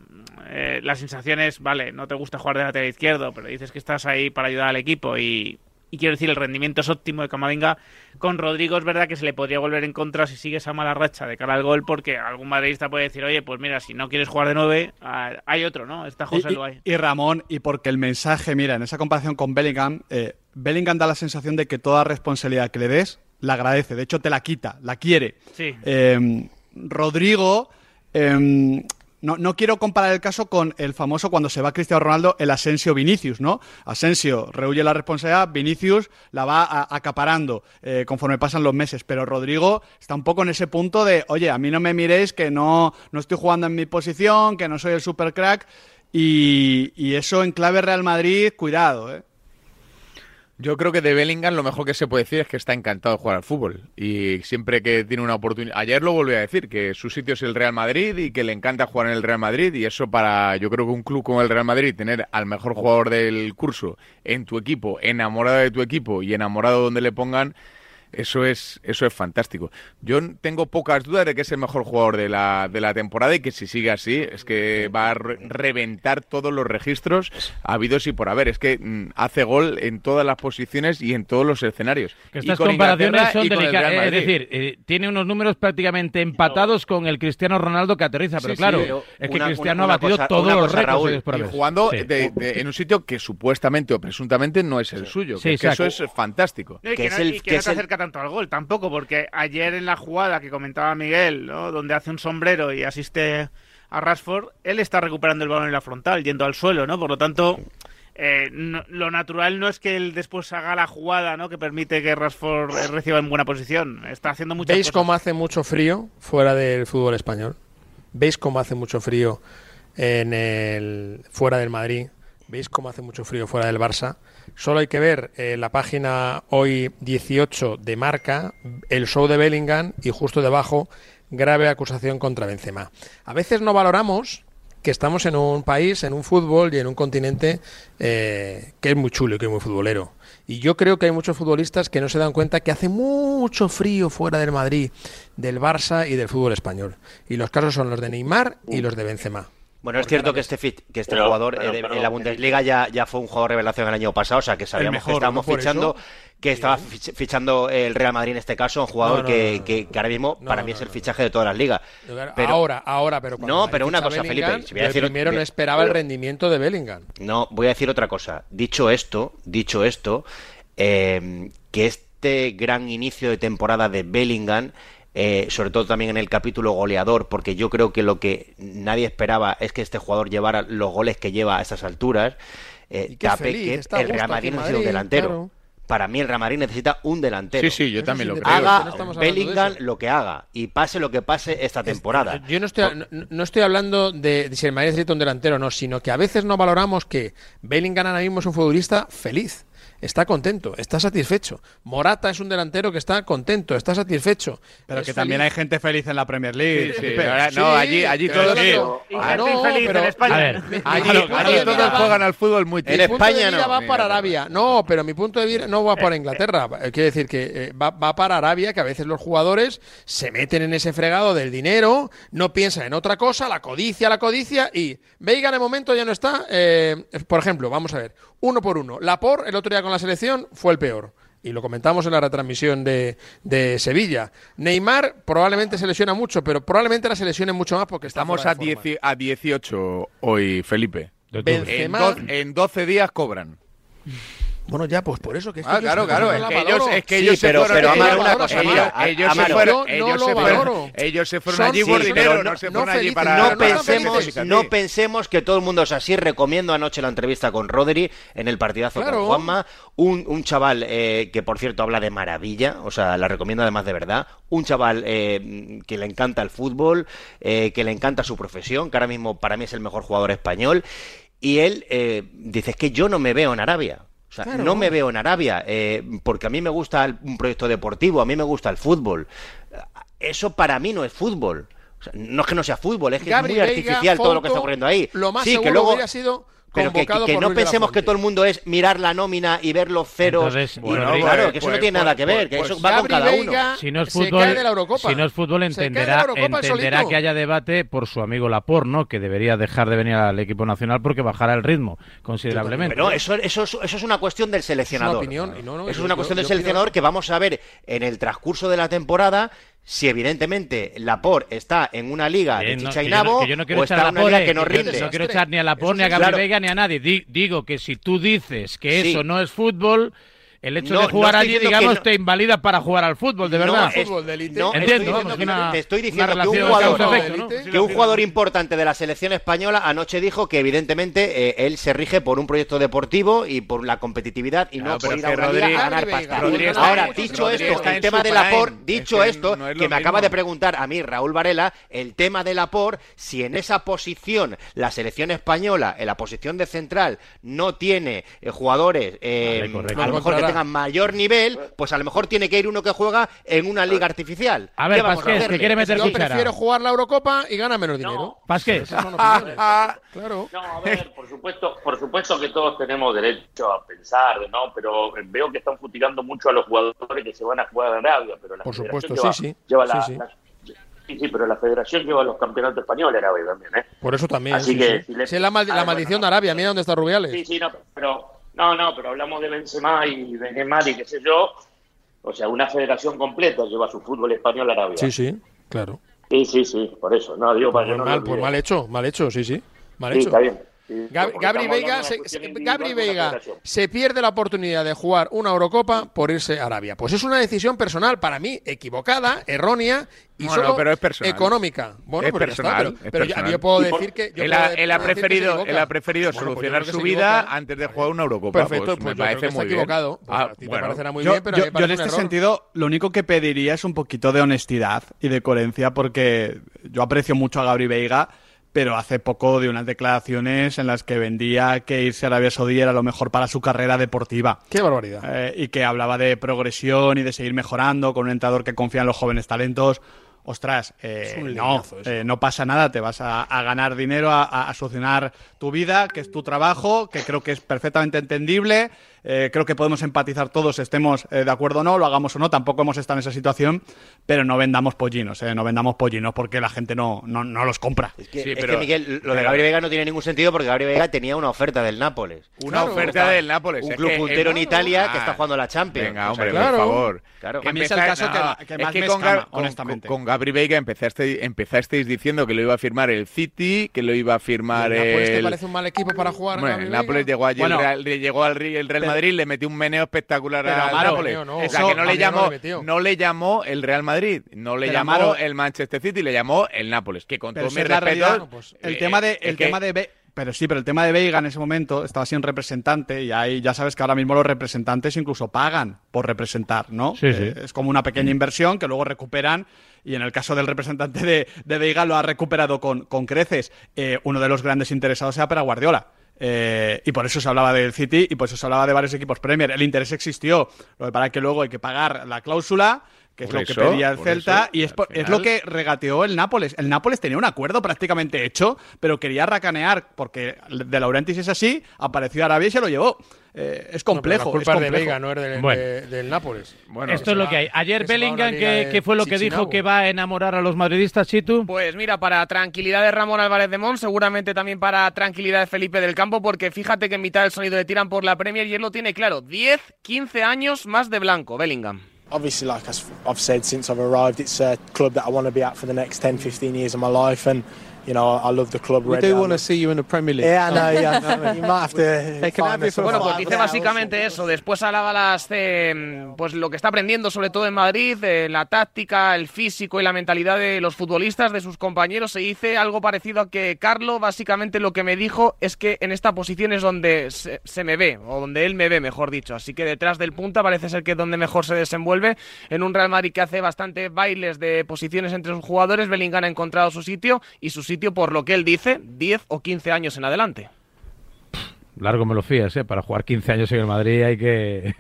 eh, la sensación es, vale, no te gusta jugar de lateral izquierdo, pero dices que estás ahí para ayudar al equipo y, y quiero decir, el rendimiento es óptimo de Camavinga. Con Rodrigo es verdad que se le podría volver en contra si sigue esa mala racha de cara al gol, porque algún madridista puede decir, oye, pues mira, si no quieres jugar de nueve, ah, hay otro, ¿no? Está José y, Luay. y Ramón, y porque el mensaje, mira, en esa comparación con Bellingham, eh, Bellingham da la sensación de que toda responsabilidad que le des la agradece, de hecho te la quita, la quiere. Sí. Eh, Rodrigo, eh, no, no, quiero comparar el caso con el famoso cuando se va Cristiano Ronaldo, el Asensio Vinicius, ¿no? Asensio rehuye la responsabilidad, Vinicius la va acaparando eh, conforme pasan los meses, pero Rodrigo está un poco en ese punto de, oye, a mí no me miréis que no, no estoy jugando en mi posición, que no soy el super crack, y, y eso en clave Real Madrid, cuidado, ¿eh? Yo creo que de Bellingham lo mejor que se puede decir es que está encantado de jugar al fútbol. Y siempre que tiene una oportunidad. Ayer lo volví a decir, que su sitio es el Real Madrid y que le encanta jugar en el Real Madrid. Y eso para, yo creo que un club como el Real Madrid, tener al mejor jugador del curso en tu equipo, enamorado de tu equipo y enamorado donde le pongan. Eso es, eso es fantástico. Yo tengo pocas dudas de que es el mejor jugador de la, de la temporada y que si sigue así es que va a re reventar todos los registros habidos y por haber. Es que mm, hace gol en todas las posiciones y en todos los escenarios. Que estas comparaciones son delicadas. Es decir, eh, tiene unos números prácticamente empatados con el Cristiano Ronaldo que aterriza. Pero Sí, claro, sí, pero es que una- Cristiano una ha batido cosa- todos los récords Y jugando Sí. de- de- en un sitio que supuestamente o presuntamente no es el suyo. Sí, que es que eso es fantástico. No, que, tanto al gol tampoco, porque ayer en la jugada que comentaba Miguel, ¿no? donde hace un sombrero y asiste a Rashford, él está recuperando el balón en la frontal, yendo al suelo, ¿no? Por lo tanto, eh, no- lo natural no es que él después haga la jugada, ¿no? Que permite que Rashford eh, reciba en buena posición. Está haciendo muchas ¿Veis cosas. cómo hace mucho frío fuera del fútbol español? ¿Veis cómo hace mucho frío en el fuera del Madrid? ¿Veis cómo hace mucho frío fuera del Barça? Solo hay que ver eh, la página hoy 18 de Marca, el show de Bellingham y justo debajo grave acusación contra Benzema. A veces no valoramos que estamos en un país, en un fútbol y en un continente eh, que es muy chulo y que es muy futbolero. Y yo creo que hay muchos futbolistas que no se dan cuenta que hace mucho frío fuera del Madrid, del Barça y del fútbol español. Y los casos son los de Neymar y los de Benzema. Bueno, es cierto que este, fit- que este Pero- jugador pero- eh, pero- en la Bundesliga ya, ya fue un jugador revelación el año pasado, o sea que sabíamos mejor, que estábamos fichando, eso. que estaba fich- fichando el Real Madrid en este caso, un jugador No, no, que, que- que ahora mismo para mí es el fichaje de todas las ligas. Pero- ahora, ahora, pero cuando No, pero una cosa, Bellingham, Felipe, si voy a decir- primero no esperaba el rendimiento de Bellingham. No, voy a decir otra cosa. Dicho esto, dicho esto, eh, que este gran inicio de temporada de Bellingham, eh, sobre todo también en el capítulo goleador, porque yo creo que lo que nadie esperaba es que este jugador llevara los goles que lleva a estas alturas, eh, tape feliz, que el Real Madrid necesita un delantero. claro. Para mí el Real Madrid necesita un delantero. Sí, sí, yo también lo creo. Haga no Bellingham lo que haga y pase lo que pase esta temporada. Yo no estoy, no, no estoy hablando de, de si el Madrid necesita un delantero o no, sino que a veces no valoramos que Bellingham ahora mismo es un futbolista feliz. Está contento, está satisfecho. Morata es un delantero que está contento, está satisfecho. Pero Es que también hay gente feliz en la Premier League. Sí, sí, Felipe. ahora- no, allí, allí pero todos, pero- en allí, todos juegan al fútbol muy En punto de España no. va para pero- Arabia. No, pero mi punto de vista no va para Inglaterra. Eh, Quiere decir que eh, va, va para Arabia, que a veces los jugadores se meten en ese fregado del dinero, no piensan en otra cosa, la codicia, la codicia, y Veiga en el momento ya no está. eh, por ejemplo, vamos a ver, uno por uno. Lapor, el otro día con la selección, fue el peor. Y lo comentamos en la retransmisión de, de Sevilla. Neymar probablemente se lesiona mucho, pero probablemente la se lesione mucho más porque está Estamos a. 10 a 18 hoy, Felipe. En, do- en 12 días cobran. Bueno, ya, pues por eso que es que Ah, yo claro, claro. Es no que ellos, es que Sí, ellos se pero- fueron. pero, Amaro, una cosa, ellos- Amaro, ellos se fueron. Ellos lo se fueron. valoro. Ellos se fueron Son- allí por sí, dinero. pero No no- se no fueron allí para. no pero pensemos, no pensemos que todo el mundo es así. Recomiendo anoche la entrevista con Rodri en el partidazo Claro. con Juanma. Un, un chaval eh, que, por cierto, habla de maravilla. O sea, la recomiendo además de verdad. Un chaval eh, que le encanta el fútbol, eh, que le encanta su profesión, que ahora mismo para mí es el mejor jugador español. Y él eh, dice: Es que yo no me veo en Arabia. O sea, Claro. no me veo en Arabia, eh, porque a mí me gusta el- un proyecto deportivo, a mí me gusta el fútbol. Eso para mí no es fútbol. O sea, no es que no sea fútbol, es que Gabri es muy Veiga, artificial todo lo que está ocurriendo ahí. Lo más sí, seguro que luego hubiera sido Pero que, que por no pensemos que todo el mundo es mirar la nómina y ver los ceros. Entonces, y- bueno, claro, pues- que eso no pues- tiene nada que pues- ver, que pues eso va con cada uno. Veiga Si no es fútbol, si no es fútbol entenderá, entenderá que haya debate por su amigo Laporte, ¿no? Que debería dejar de venir al equipo nacional porque bajará el ritmo considerablemente. Pero eso, eso, es- eso es una cuestión del seleccionador. opinión, y no, no, eso es yo- una yo- cuestión del yo seleccionador que vamos a ver en el transcurso de la temporada si evidentemente Laporte está en una liga Eh, de no, chicha y que yo no- nabo que yo no o echar está a en una liga que no que yo rinde. No quiero echar ni a Laporte, ni a Gabriel. Veiga, ni a nadie. Di- digo que si tú dices que Sí. eso no es fútbol, el hecho No, de jugar allí, digamos, no- te invalida para jugar al fútbol, de No, verdad. es- no, Entiendo, estoy una- te estoy diciendo que un jugador, que un jugador importante de la selección española anoche dijo que evidentemente eh, él se rige por un proyecto deportivo y por la competitividad y no por ir a liga a ganar pasta. Ahora, dicho esto, el tema su de prime. Laporte, Es dicho que esto, que me acaba de preguntar a mí Raúl Varela, el tema de Laporte, si en esa posición la selección española, en la posición de central, no tiene eh, jugadores eh, Vale, correcto. a Lo mejor tengan mayor nivel, pues a lo mejor tiene que ir uno que juega en una liga artificial. A ver, ¿Qué vamos Pasqués, que quiere meter Yo cuchara. prefiero jugar la Eurocopa y gana menos dinero. Pasqués. Esas son opiniones. Claro. No, a ver, por supuesto, por supuesto que todos tenemos derecho a pensar, ¿no? Pero veo que están futigando mucho a los jugadores que se van a jugar a Arabia, pero la Por supuesto, lleva, sí, sí. lleva la, Sí, sí. la- sí, sí, pero la federación lleva los campeonatos españoles Arabia también, ¿eh? Por eso también. Así sí, que sí. si le- Sí, es la, mal- Ah, la bueno, maldición de Arabia. Mira dónde está Rubiales. Sí, sí, no, pero no, no, pero hablamos de Benzema y de Neymar y qué sé yo. O sea, una federación completa lleva su fútbol español a Arabia. Sí, sí, claro. Sí, sí, sí, por eso. No, digo para Pues que no mal, pues mal hecho, mal hecho, sí, sí. Mal Sí, hecho. está bien. Gab- Gabri Veiga, se, Gabri Veiga se pierde la oportunidad de jugar una Eurocopa por irse a Arabia. Pues es una decisión personal para mí equivocada, errónea y Bueno, solo pero es personal. económica. Bueno, es pero ya está, personal. pero- es pero, personal. yo puedo decir que yo él puedo él ha preferido, él ha preferido Bueno, pues solucionar su vida antes de jugar una Eurocopa. Perfecto, pues, pues me yo creo parece muy bien. equivocado. Pues Ah, a ti te bueno. parecerá muy yo, bien, pero yo- en este error. sentido lo único que pediría es un poquito de honestidad y de coherencia porque yo aprecio mucho a Gabri Veiga, pero hace poco de unas declaraciones en las que vendía que irse a Arabia Saudí era lo mejor para su carrera deportiva. Qué barbaridad. Eh, y que hablaba de progresión y de seguir mejorando con un entrenador que confía en los jóvenes talentos. Ostras, eh, Es un no, eh, no pasa nada, te vas a, a ganar dinero, a, a- a solucionar tu vida, que es tu trabajo, que creo que es perfectamente entendible. Eh, creo que podemos empatizar todos, estemos eh, de acuerdo o no, lo hagamos o no, tampoco hemos estado en esa situación, pero no vendamos pollinos, eh, no vendamos pollinos porque la gente no, no, no los compra. Es que, es que, Miguel, lo de Gabri Veiga no tiene ningún sentido porque Gabri Veiga tenía una oferta del Nápoles. Una oferta del Nápoles. Un club que- puntero en Italia ah, que está jugando la Champions. Venga, O sea, hombre, que- por favor. Claro. A mí es el caso que ma- que es más me con, escama, con- honestamente. con Gabri Veiga empezaste, empezasteis diciendo que lo iba a firmar el City, que lo iba a firmar ¿El Nápoles te el... parece un mal equipo para jugar? Bueno, el? Nápoles llegó allí, Bueno, el Real, llegó al, el Real pero- Madrid, le metió un meneo espectacular Pero, Amaro, Nápoles. no, o sea, eso- que no le, no llamó, no le llamó el Real Madrid, no le Pero, llamó Amaro, el Manchester City, le llamó el Nápoles, que con todo mi respeto... realidad. Pues, el eh, tema de, el que- tema de pero sí, pero el tema de Veiga en ese momento estaba siendo representante y ahí ya sabes que ahora mismo los representantes incluso pagan por representar, ¿no? Sí, sí. Eh, es como una pequeña inversión que luego recuperan y en el caso del representante de, de Veiga lo ha recuperado con, con creces. Eh, uno de los grandes interesados era Pera Guardiola. Eh, y por eso se hablaba del City y por eso se hablaba de varios equipos Premier. El interés existió. Lo que pasa es que luego hay que pagar la cláusula, que es Por lo que pedía el Celta, eso, y es, lo que regateó el Nápoles. El Nápoles tenía un acuerdo prácticamente hecho, pero quería racanear, porque de Laurentiis es así, apareció Arabia y se lo llevó. Eh, es complejo. No, la culpa es de. Veiga, no es de- Bueno. de- del Nápoles. Bueno, Esto es lo que hay. Ayer que Bellingham, liga ¿qué, de qué fue lo que dijo que va a enamorar a los madridistas, Chitu? Pues mira, para tranquilidad de Ramón Álvarez de Mons, seguramente también para tranquilidad de Felipe del Campo, porque fíjate que en mitad del sonido le tiran por la Premier y él lo tiene claro. 10, 15 años más de blanco, Bellingham. Obviously, like I've I've said since I've arrived, it's a club that I want to be at for the next 10, 15 years of my life, and you know I love the club. We do want to see you in the Premier League. Yeah, I know. Yeah, I know. you might have to. Find us Bueno, pues dice básicamente eso. Después hablaba las, eh, pues lo que está aprendiendo, sobre todo en Madrid, eh, la táctica, el físico y la mentalidad de los futbolistas, de sus compañeros. Se dice algo parecido a que Carlo, básicamente lo que me dijo es que en esta posición es donde se, se me ve, o donde él me ve, mejor dicho. Así que detrás del punta parece ser que es donde mejor se desenvuelve. En un Real Madrid que hace bastante bailes de posiciones entre sus jugadores, Bellingham ha encontrado su sitio y su sitio, por lo que él dice, 10 o 15 años en adelante. largo me lo fías, ¿eh? Para jugar 15 años en el Madrid hay que...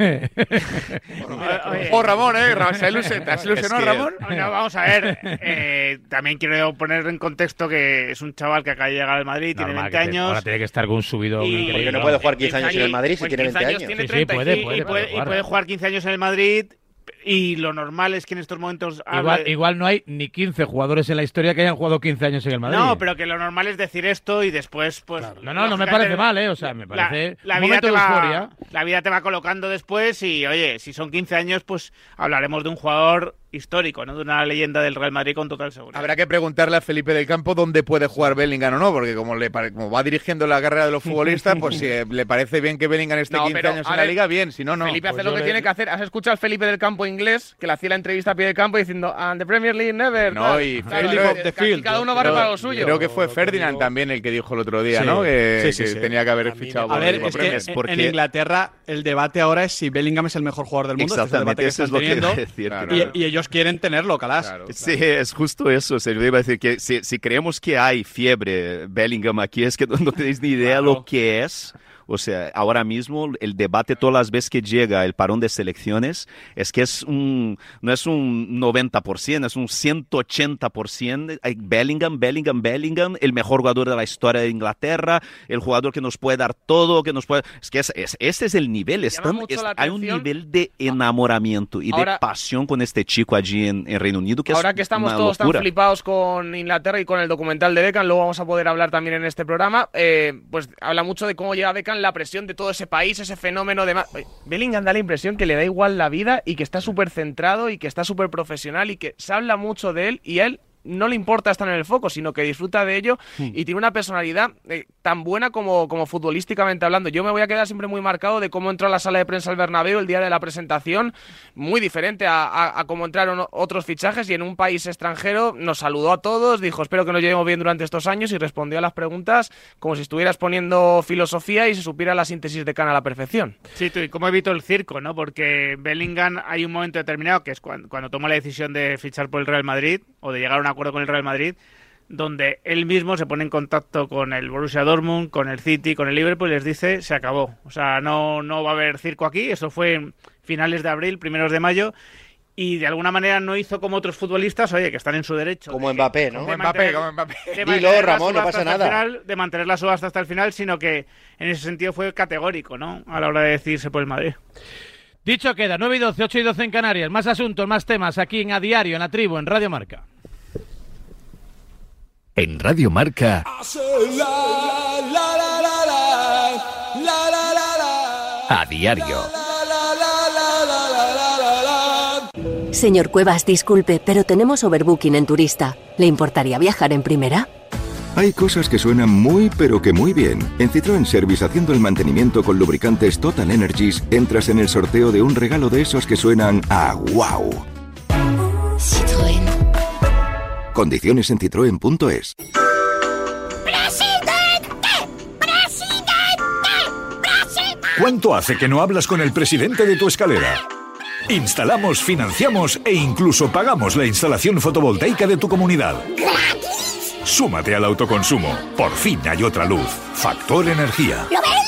oh, Ramón, ¿eh? ¿Te has ilusionado, Ramón? No, vamos a ver. Eh, también quiero poner en contexto que es un chaval que acaba de llegar al Madrid, tiene 20 que te- años. ahora tiene que estar con un subido y- increíble. Porque no puede jugar 15 años en el Madrid si pues tiene 15 20 años. años. tiene Sí, sí, 30 puede, y- puede, y, puede, puede y puede jugar 15 años en el Madrid. Y lo normal es que en estos momentos. Igual, hable- igual no hay ni 15 jugadores en la historia que hayan jugado 15 años en el Madrid. No, pero que lo normal es decir esto y después, pues. No, no, no me parece mal, ¿eh? O sea, me la- parece la, un vida momento te va. La vida te va colocando después y, oye, si son 15 años, pues hablaremos de un jugador histórico, ¿no? De una leyenda del Real Madrid con total seguridad. Habrá que preguntarle a Felipe del Campo dónde puede jugar Bellingham o no, porque como, le pare- como va dirigiendo la carrera de los futbolistas, pues si eh, le parece bien que Bellingham esté No, 15 pero, años en la liga, bien, si no, no. Felipe hace Pues lo yo que le- tiene que hacer. ¿Has escuchado al Felipe del campo inglés que le hacía la entrevista a pie de campo diciendo and the Premier League never? No, tal"? y Claro, aquí field. Cada uno va para lo suyo. Creo que fue Ferdinand también el que dijo el otro día, Sí. ¿no? Que, Sí, sí, que sí. tenía que haber fichado A por ver, el equipo es que Premier. en- porque- en Inglaterra el debate ahora es si Bellingham es el mejor jugador del mundo. este es el debate Exactamente, que eso es lo que Claro. Ellos quieren tenerlo, Calas. Sí, es justo eso. O sea, yo iba a decir que si, si creemos que hay fiebre Bellingham aquí, es que no, no tenéis ni idea lo que es. O sea, ahora mismo el debate todas las veces que llega el parón de selecciones es que es un, no es un 90%, es un 180%. Hay Bellingham, Bellingham, Bellingham, el mejor jugador de la historia de Inglaterra, el jugador que nos puede dar todo, que nos puede... Es que es, es- ese es el nivel. Están- es- hay un nivel de enamoramiento y Ahora- de pasión con este chico allí en, en Reino Unido que Ahora es que estamos una todos locura. tan flipados con Inglaterra y con el documental de Beckham, luego vamos a poder hablar también en este programa, eh, pues habla mucho de cómo lleva Beckham la presión de todo ese país, ese fenómeno de... Bellingham da la impresión que le da igual la vida y que está súper centrado y que está súper profesional y que se habla mucho de él y él no le importa estar en el foco, sino que disfruta de ello y tiene una personalidad eh, tan buena como, como futbolísticamente hablando. Yo me voy a quedar siempre muy marcado de cómo entró a la sala de prensa al Bernabéu el día de la presentación, muy diferente a, a- a cómo entraron otros fichajes y en un país extranjero nos saludó a todos, dijo espero que nos llevemos bien durante estos años y respondió a las preguntas como si estuvieras poniendo filosofía y se supiera la síntesis de Can a la perfección. Sí, tú, y cómo evito el circo, ¿no? Porque Bellingham hay un momento determinado, que es cuando, cuando toma la decisión de fichar por el Real Madrid o de llegar a un acuerdo con el Real Madrid, donde él mismo se pone en contacto con el Borussia Dortmund, con el City, con el Liverpool y les dice, se acabó. O sea, no, no va a haber circo aquí. Eso fue en finales de abril, primeros de mayo. Y de alguna manera no hizo como otros futbolistas, oye, que están en su derecho. Como de- Mbappé, ¿no? Como Mbappé, como Mbappé. de Dilo, mantener la Ramón, no subasta pasa hasta el nada. final, de mantener la subasta hasta el final, sino que en ese sentido fue categórico, ¿no? A la hora de decidirse por el Madrid. Dicho queda, 9 y 12, 8 y 12 en Canarias. Más asuntos, más temas aquí en A Diario, en la tribu, en Radio Marca. En Radio Marca, a diario. Señor Cuevas, disculpe, pero tenemos overbooking en turista. ¿Le importaría viajar en primera? Hay cosas que suenan muy pero que muy bien. En Citroën Service haciendo el mantenimiento con lubricantes Total Energies, entras en el sorteo de un regalo de esos que suenan a wow. Condiciones en citroen.es. ¿Cuánto hace que no hablas con el presidente de tu escalera? Instalamos, financiamos e incluso pagamos la instalación fotovoltaica de tu comunidad. Súmate al autoconsumo. Por fin hay otra luz. Factor Energía. ¿Lo ves?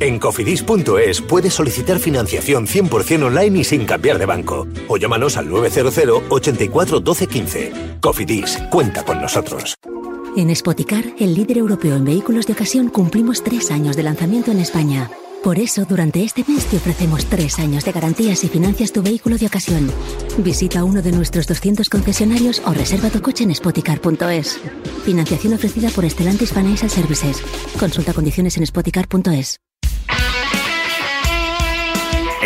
En cofidis.es puedes solicitar financiación 100% online y sin cambiar de banco. O llámanos al 900 84 12 15. Cofidis, cuenta con nosotros. En Spoticar, el líder europeo en vehículos de ocasión, cumplimos tres años de lanzamiento en España. Por eso, durante este mes te ofrecemos tres años de garantías si financias tu vehículo de ocasión. Visita uno de nuestros 200 concesionarios o reserva tu coche en spoticar.es. Financiación ofrecida por Stellantis Financial Services. Consulta condiciones en spoticar.es.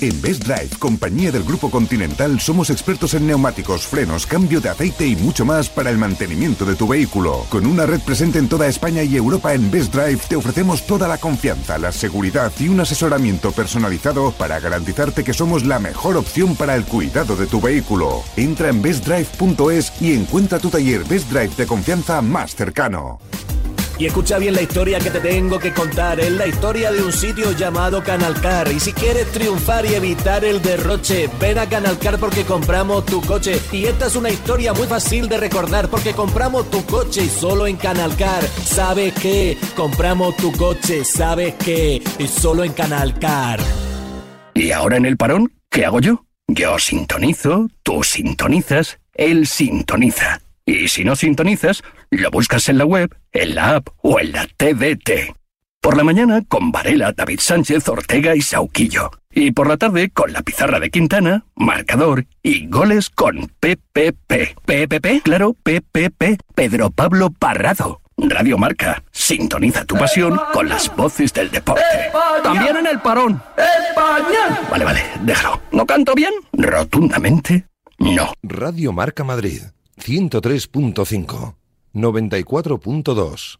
En Best Drive, compañía del Grupo Continental, somos expertos en neumáticos, frenos, cambio de aceite y mucho más para el mantenimiento de tu vehículo. Con una red presente en toda España y Europa en Best Drive, te ofrecemos toda la confianza, la seguridad y un asesoramiento personalizado para garantizarte que somos la mejor opción para el cuidado de tu vehículo. Entra en bestdrive.es y encuentra tu taller Best Drive de confianza más cercano. Y escucha bien la historia que te tengo que contar. Es la historia de un sitio llamado Canalcar. Y si quieres triunfar y evitar el derroche, ven a Canalcar porque compramos tu coche. Y esta es una historia muy fácil de recordar porque compramos tu coche y solo en Canalcar. ¿Sabes qué? Compramos tu coche, ¿sabes qué? Y solo en Canalcar. ¿Y ahora en el parón? ¿Qué hago yo? Yo sintonizo, tú sintonizas, él sintoniza. Y si no sintonizas, lo buscas en la web, en la app o en la TDT. Por la mañana con Varela, David Sánchez, Ortega y Sauquillo. Y por la tarde con la pizarra de Quintana, marcador y goles con PPP. ¿PPP? Claro, PPP. Pedro Pablo Parrado. Radio Marca. Sintoniza tu pasión con las voces del deporte. También en el parón. España. Vale, vale, déjalo. ¿No canto bien? Rotundamente, no. Radio Marca Madrid. 103.5, 94.2.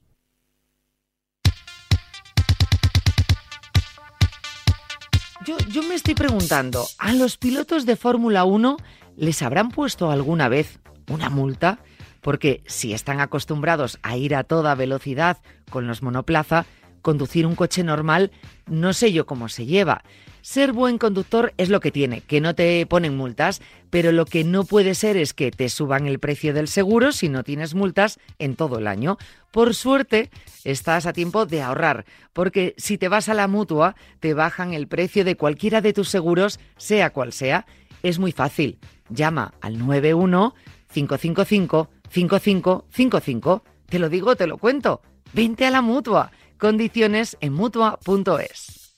Yo, yo me estoy preguntando, ¿a los pilotos de Fórmula 1 les habrán puesto alguna vez una multa? Porque si están acostumbrados a ir a toda velocidad con los monoplaza, conducir un coche normal no sé yo cómo se lleva. Ser buen conductor es lo que tiene, que no te ponen multas, pero lo que no puede ser es que te suban el precio del seguro si no tienes multas en todo el año. Por suerte, estás a tiempo de ahorrar, porque si te vas a la mutua, te bajan el precio de cualquiera de tus seguros, sea cual sea. Es muy fácil. Llama al 91 555 5555. Te lo digo, te lo cuento. Vente a la mutua. Condiciones en mutua.es.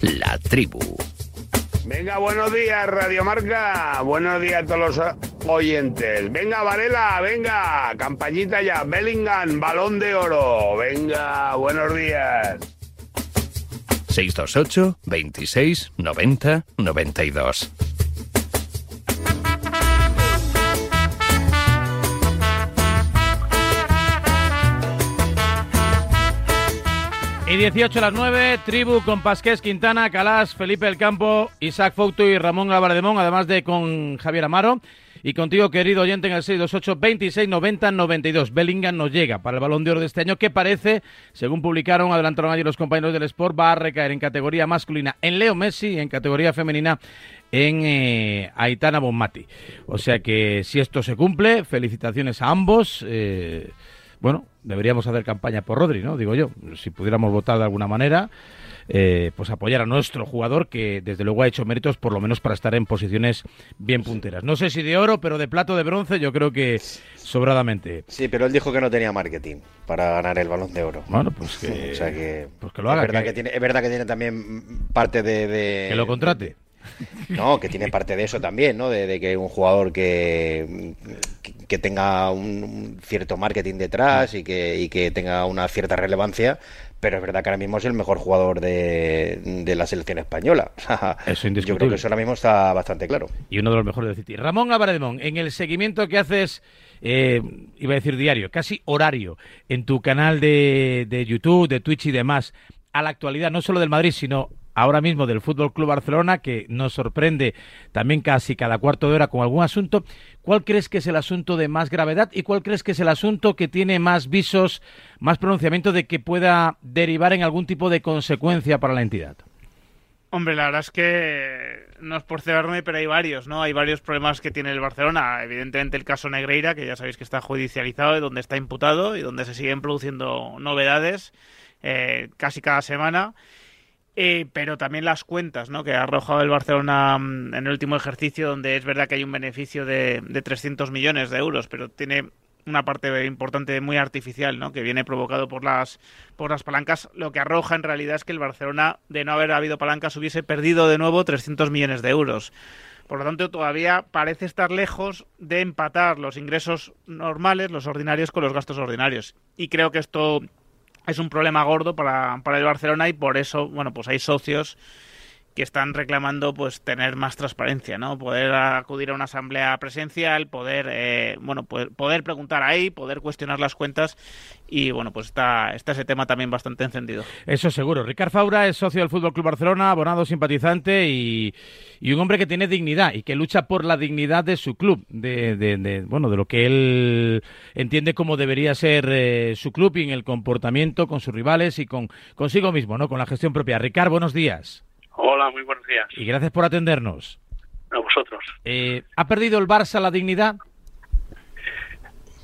La tribu. Venga, buenos días, Radio Marca. Buenos días a todos los oyentes. Venga, Varela, venga. Campañita ya. Bellingham, balón de oro. Venga, buenos días. 628 26 90 92. Y 18 a las 9, Tribu con Pasqués Quintana, Calás, Felipe El Campo, Isaac Fouto y Ramón Gabardemón, además de con Javier Amaro. Y contigo, querido oyente, en el 628 26 90 92. Bellingham nos llega para el balón de oro de este año, que parece, según publicaron, adelantaron ayer los compañeros del Sport, va a recaer en categoría masculina en Leo Messi y en categoría femenina en eh, Aitana Bonmati. O sea que si esto se cumple, felicitaciones a ambos. Eh, bueno, deberíamos hacer campaña por Rodri, ¿no? Digo yo, si pudiéramos votar de alguna manera, eh, pues apoyar a nuestro jugador que desde luego ha hecho méritos por lo menos para estar en posiciones bien punteras. No sé si de oro, pero de plato de bronce yo creo que sobradamente. Sí, pero él dijo que no tenía marketing para ganar el balón de oro. Bueno, pues que, o sea que, pues que lo haga. Es verdad que, que, tiene, es verdad que tiene también parte de, de que lo contrate. No, que tiene parte de eso también, ¿no? De, que un jugador que, que, tenga un, cierto marketing detrás y que, y que tenga una cierta relevancia, pero es verdad que ahora mismo es el mejor jugador de, de la selección española. eso indiscutible. Yo creo que eso ahora mismo está bastante claro. Y uno de los mejores del City. Ramón Abrademón, en el seguimiento que haces, eh, iba a decir diario, casi horario, en tu canal de, de YouTube, de Twitch y demás, a la actualidad, no solo del Madrid, sino ahora mismo del Fútbol Club Barcelona, que nos sorprende también casi cada cuarto de hora con algún asunto. ¿Cuál crees que es el asunto de más gravedad y cuál crees que es el asunto que tiene más visos, más pronunciamiento de que pueda derivar en algún tipo de consecuencia para la entidad? Hombre, la verdad es que no es por cebarme, pero hay varios, ¿no? Hay varios problemas que tiene el Barcelona. Evidentemente el caso Negreira, que ya sabéis que está judicializado y donde está imputado y donde se siguen produciendo novedades eh, casi cada semana. Eh, pero también las cuentas ¿no? que ha arrojado el Barcelona mm, en el último ejercicio, donde es verdad que hay un beneficio de, de 300 millones de euros, pero tiene una parte importante muy artificial, ¿no? que viene provocado por las por las palancas, lo que arroja en realidad es que el Barcelona, de no haber habido palancas, hubiese perdido de nuevo 300 millones de euros. Por lo tanto, todavía parece estar lejos de empatar los ingresos normales, los ordinarios, con los gastos ordinarios. Y creo que esto es un problema gordo para, para el Barcelona y por eso, bueno, pues hay socios que están reclamando pues tener más transparencia, ¿no? Poder acudir a una asamblea presencial, poder eh, bueno poder, poder, preguntar ahí, poder cuestionar las cuentas y bueno pues está, está ese tema también bastante encendido. Eso seguro. Ricard Faura es socio del Fútbol Club Barcelona, abonado, simpatizante y, y, un hombre que tiene dignidad y que lucha por la dignidad de su club, de, de, bueno de lo que él entiende como debería ser eh, su club y en el comportamiento con sus rivales y con consigo mismo, ¿no? Con la gestión propia. Ricard, buenos días. Hola, muy buenos días. Y gracias por atendernos. A vosotros. Eh, ¿Ha perdido el Barça la dignidad?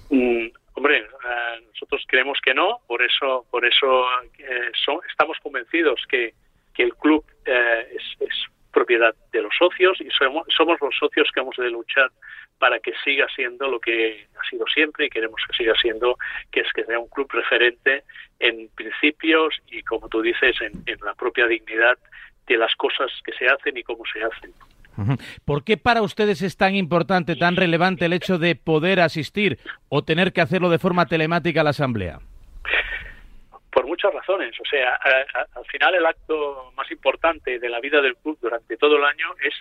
Mm, hombre, eh, nosotros creemos que no, por eso, por eso eh, estamos convencidos que, que el club es, es, propiedad de los socios y somos, somos los socios que hemos de luchar para que siga siendo lo que ha sido siempre y queremos que siga siendo, que es que sea un club referente en principios y, como tú dices, en, en la propia dignidad de las cosas que se hacen y cómo se hacen. ¿Por qué para ustedes es tan importante, tan relevante el hecho de poder asistir o tener que hacerlo de forma telemática a la Asamblea? Por muchas razones. O sea, al final el acto más importante de la vida del club durante todo el año es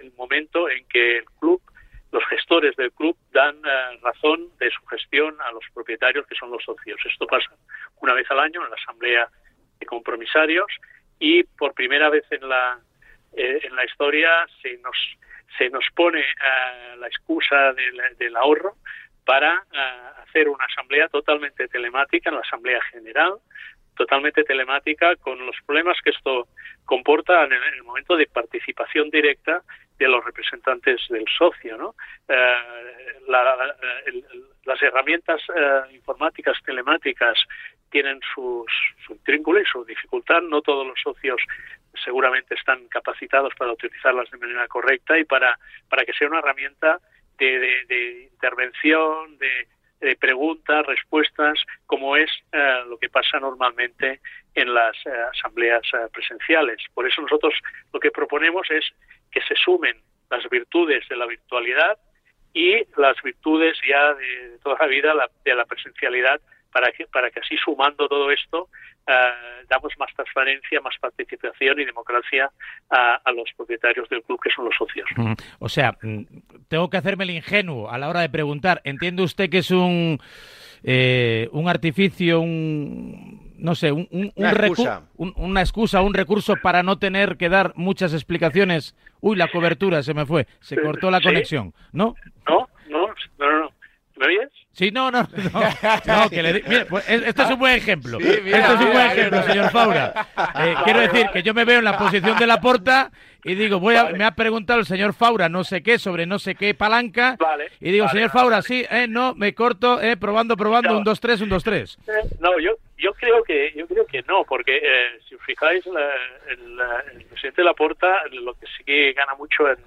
el momento en que el club, los gestores del club dan eh, razón de su gestión a los propietarios que son los socios. Esto pasa una vez al año en la Asamblea de Compromisarios y por primera vez en la eh, en la historia se nos se nos pone uh, la excusa del, ahorro para uh, hacer una asamblea totalmente telemática la asamblea general totalmente telemática con los problemas que esto comporta en el momento de participación directa de los representantes del socio, ¿no? Eh, las herramientas eh, informáticas telemáticas tienen sus, su intrínculo y su dificultad. No todos los socios seguramente están capacitados para utilizarlas de manera correcta y para, para que sea una herramienta de, intervención, de, preguntas, respuestas, como es eh, lo que pasa normalmente en las eh, asambleas presenciales. Por eso nosotros lo que proponemos es que se sumen las virtudes de la virtualidad y las virtudes ya de, toda la vida la, de la presencialidad para que, para que así sumando todo esto uh, damos más transparencia, más participación y democracia a, a, los propietarios del club que son los socios. O sea, mm, tengo que hacerme el ingenuo a la hora de preguntar. ¿Entiende usted que es un, eh, un artificio, un no sé, un, un, una, excusa. Un, una excusa, un recurso para no tener que dar muchas explicaciones. Uy, la cobertura se me fue, se cortó la ¿Sí? conexión, ¿no? No, no, no, no. ¿Me oyes? Sí, no, no, no, no que le, mire, pues, esto es un buen ejemplo. Sí, mira, esto es un mira, buen ejemplo, mira. señor Faura. Eh, quiero decir que yo me veo en la posición de la porta y digo, voy a, Vale. me ha preguntado el señor Faura no sé qué sobre no sé qué palanca Vale, y digo, vale, señor Faura, sí, eh, no, me corto, eh, probando, probando, No. un, dos, tres, un, dos, tres. Eh, No, yo yo creo que yo creo que no, porque eh, si os fijáis la, el, el, presidente Laporta lo que sí que gana mucho en,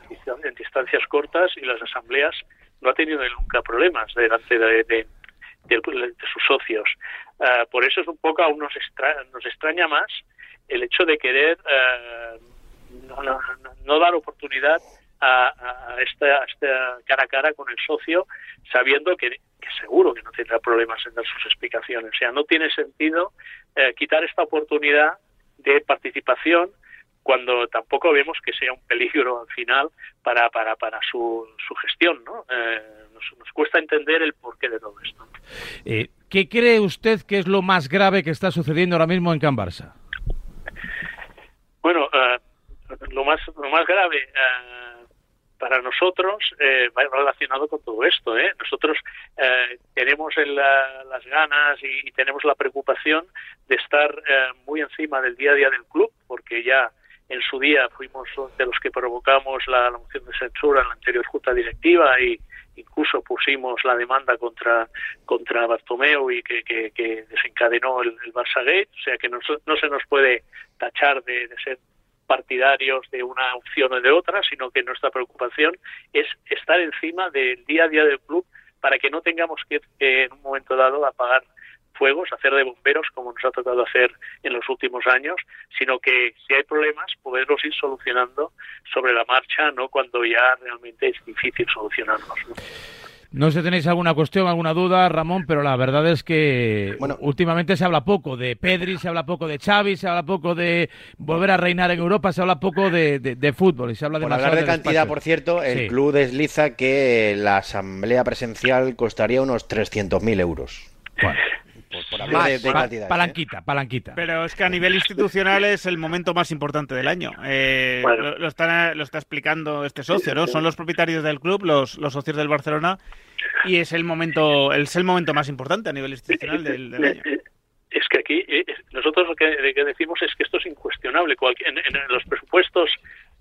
en, distancias cortas y las asambleas no ha tenido nunca problemas delante de, de, de, de sus socios. Uh, por eso es un poco aún nos, extra, nos extraña más el hecho de querer uh, no, no, no dar oportunidad a, a, esta, esta, cara a cara con el socio, sabiendo que, que, seguro que no tendrá problemas en dar sus explicaciones. O sea, no tiene sentido eh, quitar esta oportunidad de participación cuando tampoco vemos que sea un peligro al final para, para, para su, su gestión. ¿no? Eh, nos, nos, cuesta entender el porqué de todo esto. Eh, ¿Qué cree usted que es lo más grave que está sucediendo ahora mismo en Can Barça? Bueno, lo, más, lo más grave uh, para nosotros eh, va relacionado con todo esto. ¿eh? Nosotros eh, tenemos el, las ganas y, y, tenemos la preocupación de estar eh, muy encima del día a día del club, porque ya en su día fuimos de los que provocamos la, la moción de censura en la anterior junta directiva y incluso pusimos la demanda contra contra Bartomeu y que, que, que desencadenó el, el Barça Gate, o sea que no, no se nos puede tachar de ser partidarios de una opción o de otra, sino que nuestra preocupación es estar encima del día a día del club para que no tengamos que, en un momento dado apagar fuegos, hacer de bomberos como nos ha tocado hacer en los últimos años, sino que si hay problemas poderlos ir solucionando sobre la marcha, no cuando ya realmente es difícil solucionarlos. No sé si tenéis alguna cuestión, alguna duda, Ramón, pero la verdad es que bueno, últimamente se habla poco de Pedri, se habla poco de Xavi, se habla poco de volver a reinar en Europa, se habla poco de, de, de fútbol y se habla por hablar de, de cantidad, despacho. por cierto, el sí. club desliza que la asamblea presencial costaría unos 300.000 euros. Bueno. Por, por hablar de, de pa cantidad, palanquita, ¿eh? palanquita. Pero es que a nivel institucional es el momento más importante del año. Eh, bueno. lo, lo, está, lo está explicando este socio, ¿no? Son los propietarios del club, los, los socios del Barcelona, y es el momento es el momento más importante a nivel institucional del, del año. Es que aquí nosotros lo que, que, decimos es que esto es incuestionable. En, en los presupuestos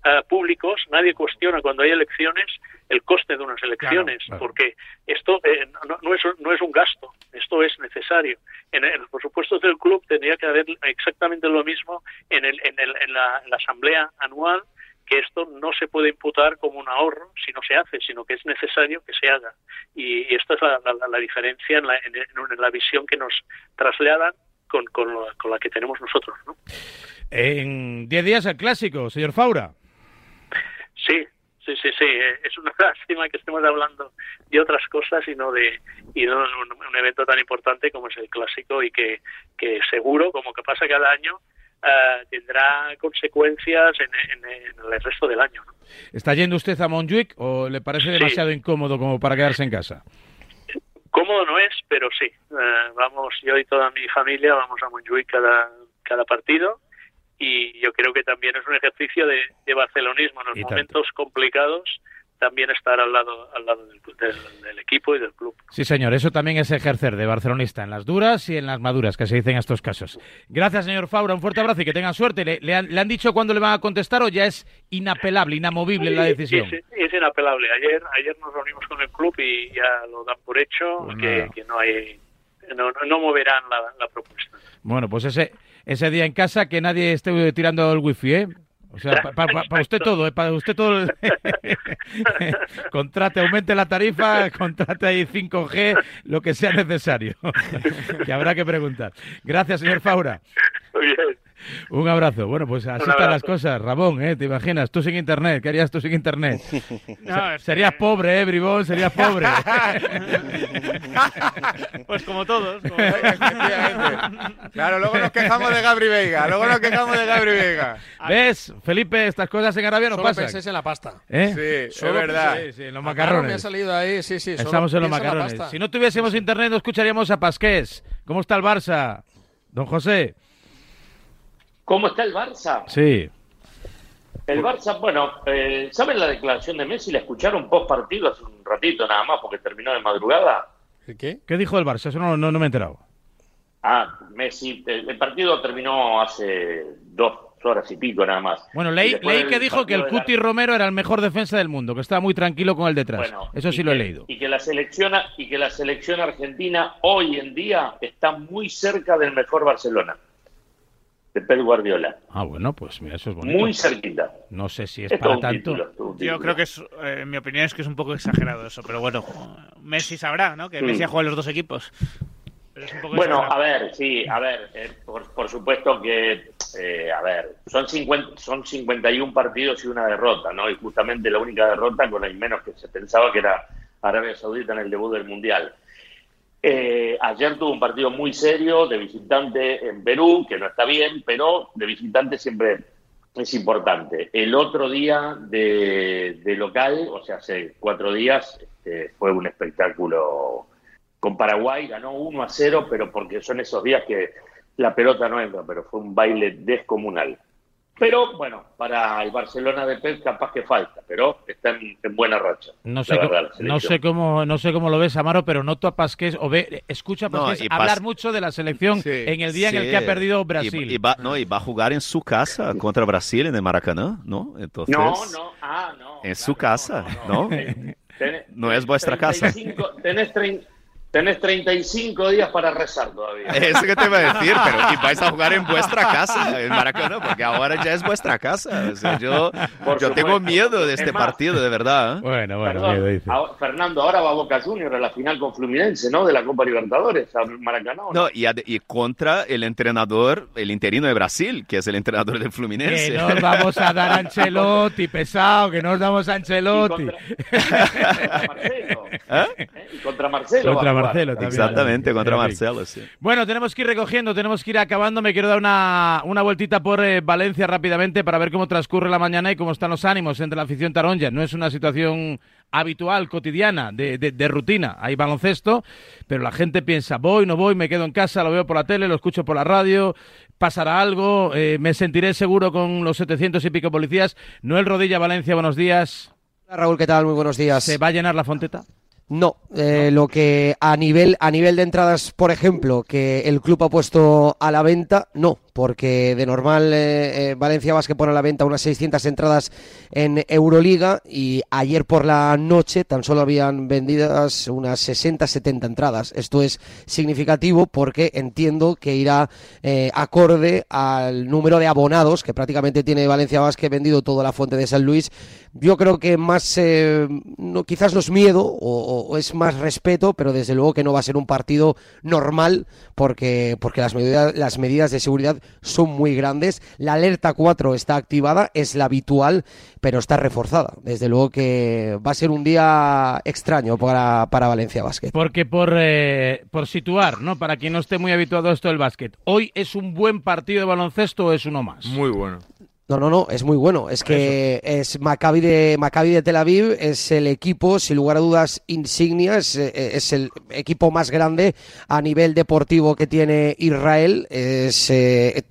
uh, públicos nadie cuestiona cuando hay elecciones el coste de unas elecciones, claro, claro. porque esto eh, no, no, es, no es un gasto, esto es necesario. En, en, los presupuestos del club tendría que haber exactamente lo mismo en, el, en, el, en, la, asamblea anual que esto no se puede imputar como un ahorro si no se hace, sino que es necesario que se haga. Y, y esta es la, la, la diferencia en la, en, en la, visión que nos trasladan con, con, con la que tenemos nosotros. ¿no? En 10 días el clásico, señor Faura. Sí, sí, sí, sí. Es una lástima que estemos hablando de otras cosas y no de y no un, un evento tan importante como es el clásico y que, que seguro, como que pasa cada año, Uh, tendrá consecuencias en, en, en, el resto del año. ¿no? ¿Está yendo usted a Montjuic o le parece demasiado sí. incómodo como para quedarse en casa? Cómodo no es, pero sí. Uh, vamos, yo y toda mi familia vamos a Montjuic cada, cada partido y yo creo que también es un ejercicio de, de barcelonismo en los y momentos tanto. complicados también estar al lado, al lado del, del, del, equipo y del club. Sí, señor, eso también es ejercer de barcelonista en las duras y en las maduras, que se dicen en estos casos. Gracias, señor Faura, un fuerte abrazo y que tengan suerte. ¿Le, le, han, ¿Le, han, dicho cuándo le van a contestar o ya es inapelable, inamovible la decisión? Es, es, inapelable. Ayer, ayer nos reunimos con el club y ya lo dan por hecho, pues que, que, no hay... No, no moverán la, la propuesta. Bueno, pues ese, ese día en casa que nadie esté tirando el wifi, ¿eh? O sea, para pa, pa usted todo, ¿eh? para usted todo. contrate, aumente la tarifa, contrate ahí 5G, lo que sea necesario. que habrá que preguntar. Gracias, señor Faura. Muy bien. Un abrazo. Bueno, pues así están las cosas, Ramón, ¿eh? ¿Te imaginas? Tú sin internet, ¿qué harías tú sin internet? No, serías que... pobre, ¿eh, Bribón? Serías pobre. pues como todos. Como... claro, luego nos quejamos de Gabri Veiga, luego nos quejamos de Gabri Veiga. ¿Ves, Felipe? Estas cosas en Arabia no solo pasan. penséis en la pasta. ¿Eh? Sí, solo es verdad. Sí, sí, en los macarrones. me ha salido ahí, sí, sí. Estamos en los macarrones. Si no tuviésemos internet, no escucharíamos a Pasqués. ¿Cómo está el Barça? Don José. ¿Cómo está el Barça? Sí. El Barça, bueno, eh, ¿saben la declaración de Messi? La escucharon post partido hace un ratito nada más porque terminó de madrugada. ¿Qué? ¿Qué dijo el Barça? Eso no, no, no me he enterado. Ah, Messi, el, el, partido terminó hace dos horas y pico nada más. Bueno, leí, leí que dijo que el Cuti la... Romero era el mejor defensa del mundo, que estaba muy tranquilo con el detrás. Bueno, Eso sí lo que, he leído. Y que, la selección, y que la selección argentina hoy en día está muy cerca del mejor Barcelona de Pep Guardiola. Ah, bueno, pues mira, eso es bonito. Muy cerquita. No sé si es, es para tanto. Título, Yo creo que es, eh, en mi opinión es que es un poco exagerado eso, pero bueno, Messi sabrá, ¿no? Que Messi ha jugado en los dos equipos. Bueno, a ver, sí, a ver, eh, por, supuesto que, eh, a ver, son, 50, son 51 partidos y una derrota, ¿no? Y justamente la única derrota con el menos que se pensaba que era Arabia Saudita en el debut del Mundial. Eh, ayer tuvo un partido muy serio de visitante en Perú, que no está bien, pero de visitante siempre es importante. El otro día de, local, o sea, hace cuatro días, este, fue un espectáculo con Paraguay, ganó 1 a 0, pero porque son esos días que la pelota no entra, pero fue un baile descomunal. Pero bueno, para el Barcelona de Pep capaz que falta, pero está en, buena racha. No sé, cómo, no sé cómo no sé cómo lo ves, Amaro, pero noto a Pasqués o ve, escucha a Pasqués hablar mucho de la selección en el día en el que ha perdido Brasil. Y, va, no, y va a jugar en su casa contra Brasil en el Maracaná, ¿no? Entonces, no, no, ah, no. En su casa, ¿no? No, es vuestra casa. Tenés, Tenés 35 días para rezar todavía. Eso que te iba a decir, pero y vais a jugar en vuestra casa, en Maracaná, porque ahora ya es vuestra casa. yo yo tengo miedo de este partido, de verdad. ¿eh? Bueno, bueno, Fernando, ahora va Boca Junior a la final con Fluminense, ¿no? De la Copa Libertadores, a Maracaná. No, y, y, contra el entrenador, el interino de Brasil, que es el entrenador del Fluminense. Que nos vamos a dar a Ancelotti, pesado, que nos damos a Ancelotti. Y contra, Marcelo. ¿Eh? ¿Eh? Y contra Marcelo. Contra Marcelo Exactamente, contra Marcelo, sí. Bueno, tenemos que ir recogiendo, tenemos que ir acabando. Me quiero dar una, una vueltita por eh, Valencia rápidamente para ver cómo transcurre la mañana y cómo están los ánimos entre la afición taronja. No es una situación habitual, cotidiana, de, de, rutina. Hay baloncesto, pero la gente piensa, voy, no voy, me quedo en casa, lo veo por la tele, lo escucho por la radio, pasará algo, eh, me sentiré seguro con los 700 y pico policías. Noel Rodilla, Valencia, buenos días. Raúl, ¿qué tal? Muy buenos días. ¿Se va a llenar la fonteta? No, eh, lo que a nivel a nivel de entradas, por ejemplo, que el club ha puesto a la venta, no porque de normal eh, eh, Valencia Vázquez pone a la venta unas 600 entradas en Euroliga y ayer por la noche tan solo habían vendidas unas 60-70 entradas. Esto es significativo porque entiendo que irá eh, acorde al número de abonados que prácticamente tiene Valencia Vázquez vendido toda la fuente de San Luis. Yo creo que más, no, quizás no es miedo o, o, es más respeto, pero desde luego que no va a ser un partido normal porque, porque las, medidas, las medidas de seguridad son muy grandes. La alerta 4 está activada, es la habitual, pero está reforzada. Desde luego que va a ser un día extraño para, para Valencia Básquet. Porque por, eh, por situar, ¿no? Para quien no esté muy habituado a esto del básquet, ¿hoy es un buen partido de baloncesto o es uno más? Muy bueno. No, no, no, es muy bueno. Es que es Maccabi de, Maccabi de Tel Aviv, es el equipo, sin lugar a dudas, insignia, es, eh, el equipo más grande a nivel deportivo que tiene Israel. Es, eh,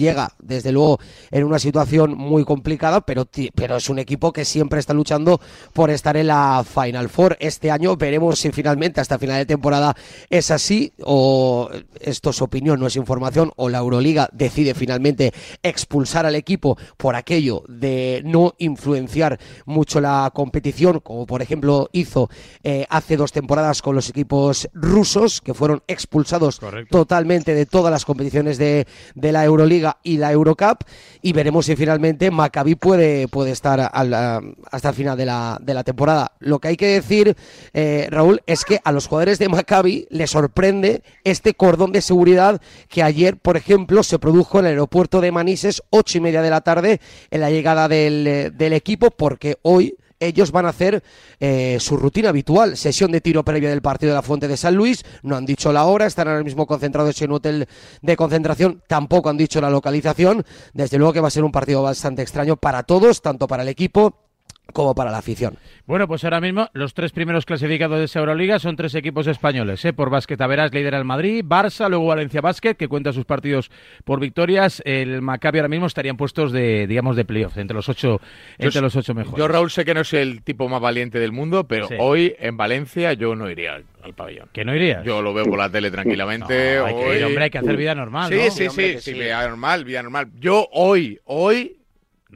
llega, desde luego, en una situación muy complicada, pero, pero es un equipo que siempre está luchando por estar en la Final Four. Este año veremos si finalmente hasta final de temporada es así o esto es opinión, no es información, o la Euroliga decide finalmente expulsar al equipo por aquello de no influenciar mucho la competición, como por ejemplo hizo eh, hace dos temporadas con los equipos rusos, que fueron expulsados totalmente de todas las competiciones de, de la Euroliga y la Eurocup y veremos si finalmente Maccabi puede, puede estar hasta el final de la, de la temporada. Lo que hay que decir, eh, Raúl, es que a los jugadores de Maccabi les sorprende este cordón de seguridad que ayer, por ejemplo, se produjo en el aeropuerto de Manises, ocho y media de la tarde, en la llegada del, del equipo, porque hoy ellos van a hacer eh, su rutina habitual, sesión de tiro previa del partido de la Fuente de San Luis, no han dicho la hora, están ahora mismo concentrados en un hotel de concentración, tampoco han dicho la localización, desde luego que va a ser un partido bastante extraño para todos, tanto para el equipo como para la afición. Bueno, pues ahora mismo los tres primeros clasificados de esa Euroliga son tres equipos españoles. ¿eh? Por básquet Averas lidera el Madrid, Barça, luego Valencia Básquet, que cuenta sus partidos por victorias. El Maccabi ahora mismo estarían puestos de, digamos, de playoff, entre los ocho, entre los ocho mejores. Yo, Raúl, sé que no soy el tipo más valiente del mundo, pero hoy en Valencia yo no iría al, pabellón. ¿Que no irías? Yo lo veo por la tele tranquilamente. hay que, hombre, hay que hacer vida normal, Sí, sí, sí, sí, vida normal, vida normal. Yo hoy, hoy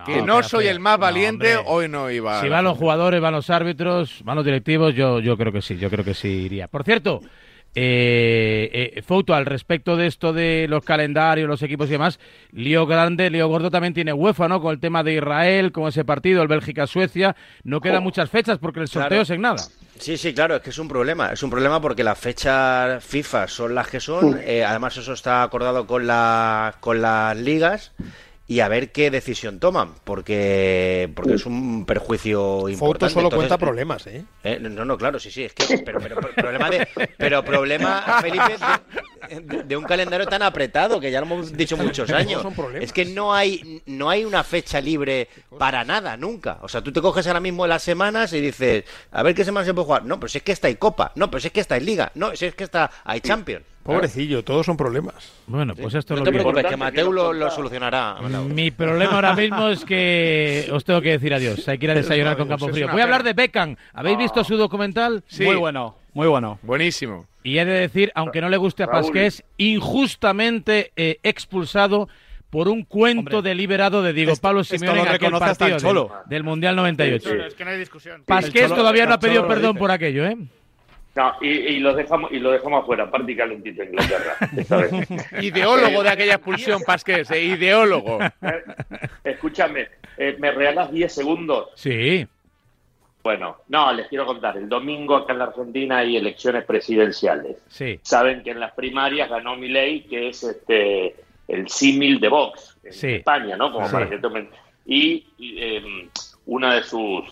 que no soy el más valiente, hoy no iba. Si van los jugadores, van los árbitros, van los directivos, yo, yo creo que sí, yo creo que sí iría. Por cierto, Eh, eh, foto al respecto de esto de los calendarios, los equipos y demás, lío grande, lío gordo también tiene UEFA, ¿no? Con el tema de Israel, con ese partido, el Bélgica-Suecia, no quedan muchas fechas porque el sorteo es en nada. Sí, sí, claro, es que es un problema. Es un problema porque las fechas FIFA son las que son. Eh, además, eso está acordado con, la, con las ligas y a ver qué decisión toman, porque porque es un perjuicio importante. Foto solo cuenta problemas, ¿eh? ¿eh? No, no, claro, sí, sí, es que pero, pero, problema de pero problema Felipe de, un calendario tan apretado que ya lo hemos dicho muchos años. Es que no hay no hay una fecha libre para nada nunca. O sea, tú te coges ahora mismo las semanas y dices, a ver qué semana se puede jugar. No, pero si es que está hay Copa. No, pero si es que está en Liga. No, si es que está hay Champions. Pobrecillo, todos son problemas. Bueno, pues esto no lo te preocupes, que Mateo lo, solucionará. Mi problema ahora mismo es que os tengo que decir adiós. Hay que ir a desayunar con Campo Frío. Voy a hablar de Beckham. ¿Habéis visto su documental? Sí. Muy bueno, muy bueno. Buenísimo. Y he de decir, aunque no le guste a Pasqués, injustamente eh, expulsado por un cuento deliberado de Diego Pablo Simeone en aquel partido del, Mundial 98. es que no hay discusión. Pasqués todavía no ha pedido perdón por aquello, ¿eh? No, y, y, lo dejamos y lo dejamos afuera, parte calentito Inglaterra. ideólogo de aquella expulsión, Pasqués, eh, ideólogo. Eh, escúchame, eh, ¿me regalas 10 segundos? Sí. Bueno, no, les quiero contar. El domingo acá en la Argentina hay elecciones presidenciales. Sí. Saben que en las primarias ganó Milei, que es este el símil de Vox en España, ¿no? Como para que tomen. Y, em, una de sus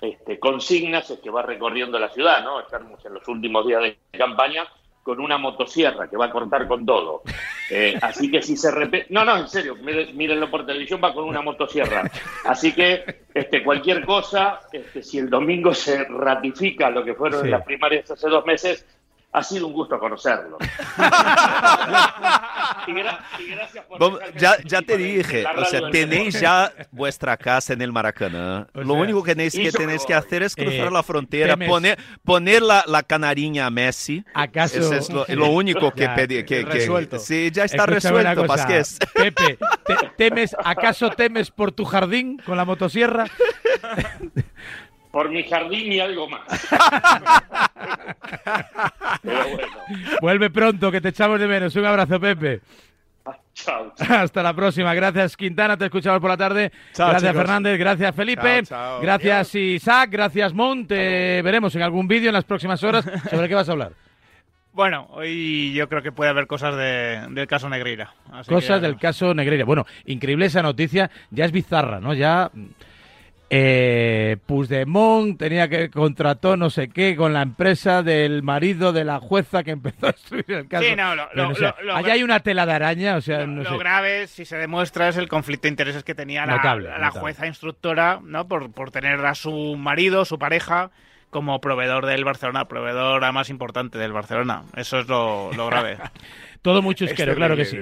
este, consignas es que va recorriendo la ciudad, ¿no? Estamos en los últimos días de campaña con una motosierra que va a cortar con todo. Eh, así que si se repite... No, no, en serio, mírenlo por televisión, va con una motosierra. Así que este, cualquier cosa, este, si el domingo se ratifica lo que fueron las primarias hace dos meses, ha sido un gusto conocerlo. ya, ya te dije, o sea, tenéis ya vuestra casa en el Maracaná. lo único que tenéis que, tenéis que hacer es cruzar eh, la frontera, poner, poner la, la, canariña a Messi. ¿Acaso? Eso es lo, único que pedí. Que, resuelto. sí, ya está resuelto, Pasqués. Pepe, temes, ¿acaso temes por tu jardín con la motosierra? por mi jardín y algo más. Vuelve pronto, que te echamos de menos. Un abrazo, Pepe. Chao, Hasta la próxima. Gracias, Quintana. Te escuchamos por la tarde. gracias, Fernández. Gracias, Felipe. Gracias, Isaac. Gracias, Monte. veremos en algún vídeo en las próximas horas sobre qué vas a hablar. Bueno, hoy yo creo que puede haber cosas del caso Negreira. cosas del caso Negreira. Bueno, increíble esa noticia. Ya es bizarra, ¿no? Ya eh, Puigdemont tenía que contrató no sé qué con la empresa del marido de la jueza que empezó a destruir el caso. Sí, no, lo, allá hay una tela de araña, o sea, no lo grave, si se demuestra, es el conflicto de intereses que tenía la, jueza instructora, ¿no? Por, por tener a su marido, su pareja, como proveedor del Barcelona, proveedora más importante del Barcelona. Eso es lo, grave. Todo muy chusquero, claro que sí.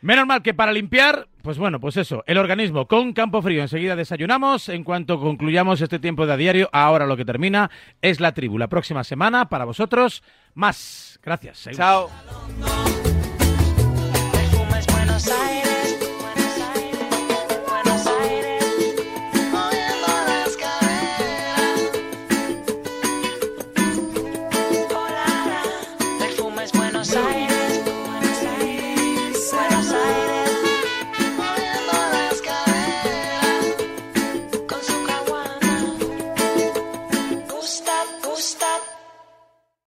Menos mal que para limpiar, pues bueno, pues eso, el organismo con campo frío. Enseguida desayunamos. En cuanto concluyamos este tiempo de a diario, ahora lo que termina es la tribu. La próxima semana, para vosotros, más. Gracias. Chao.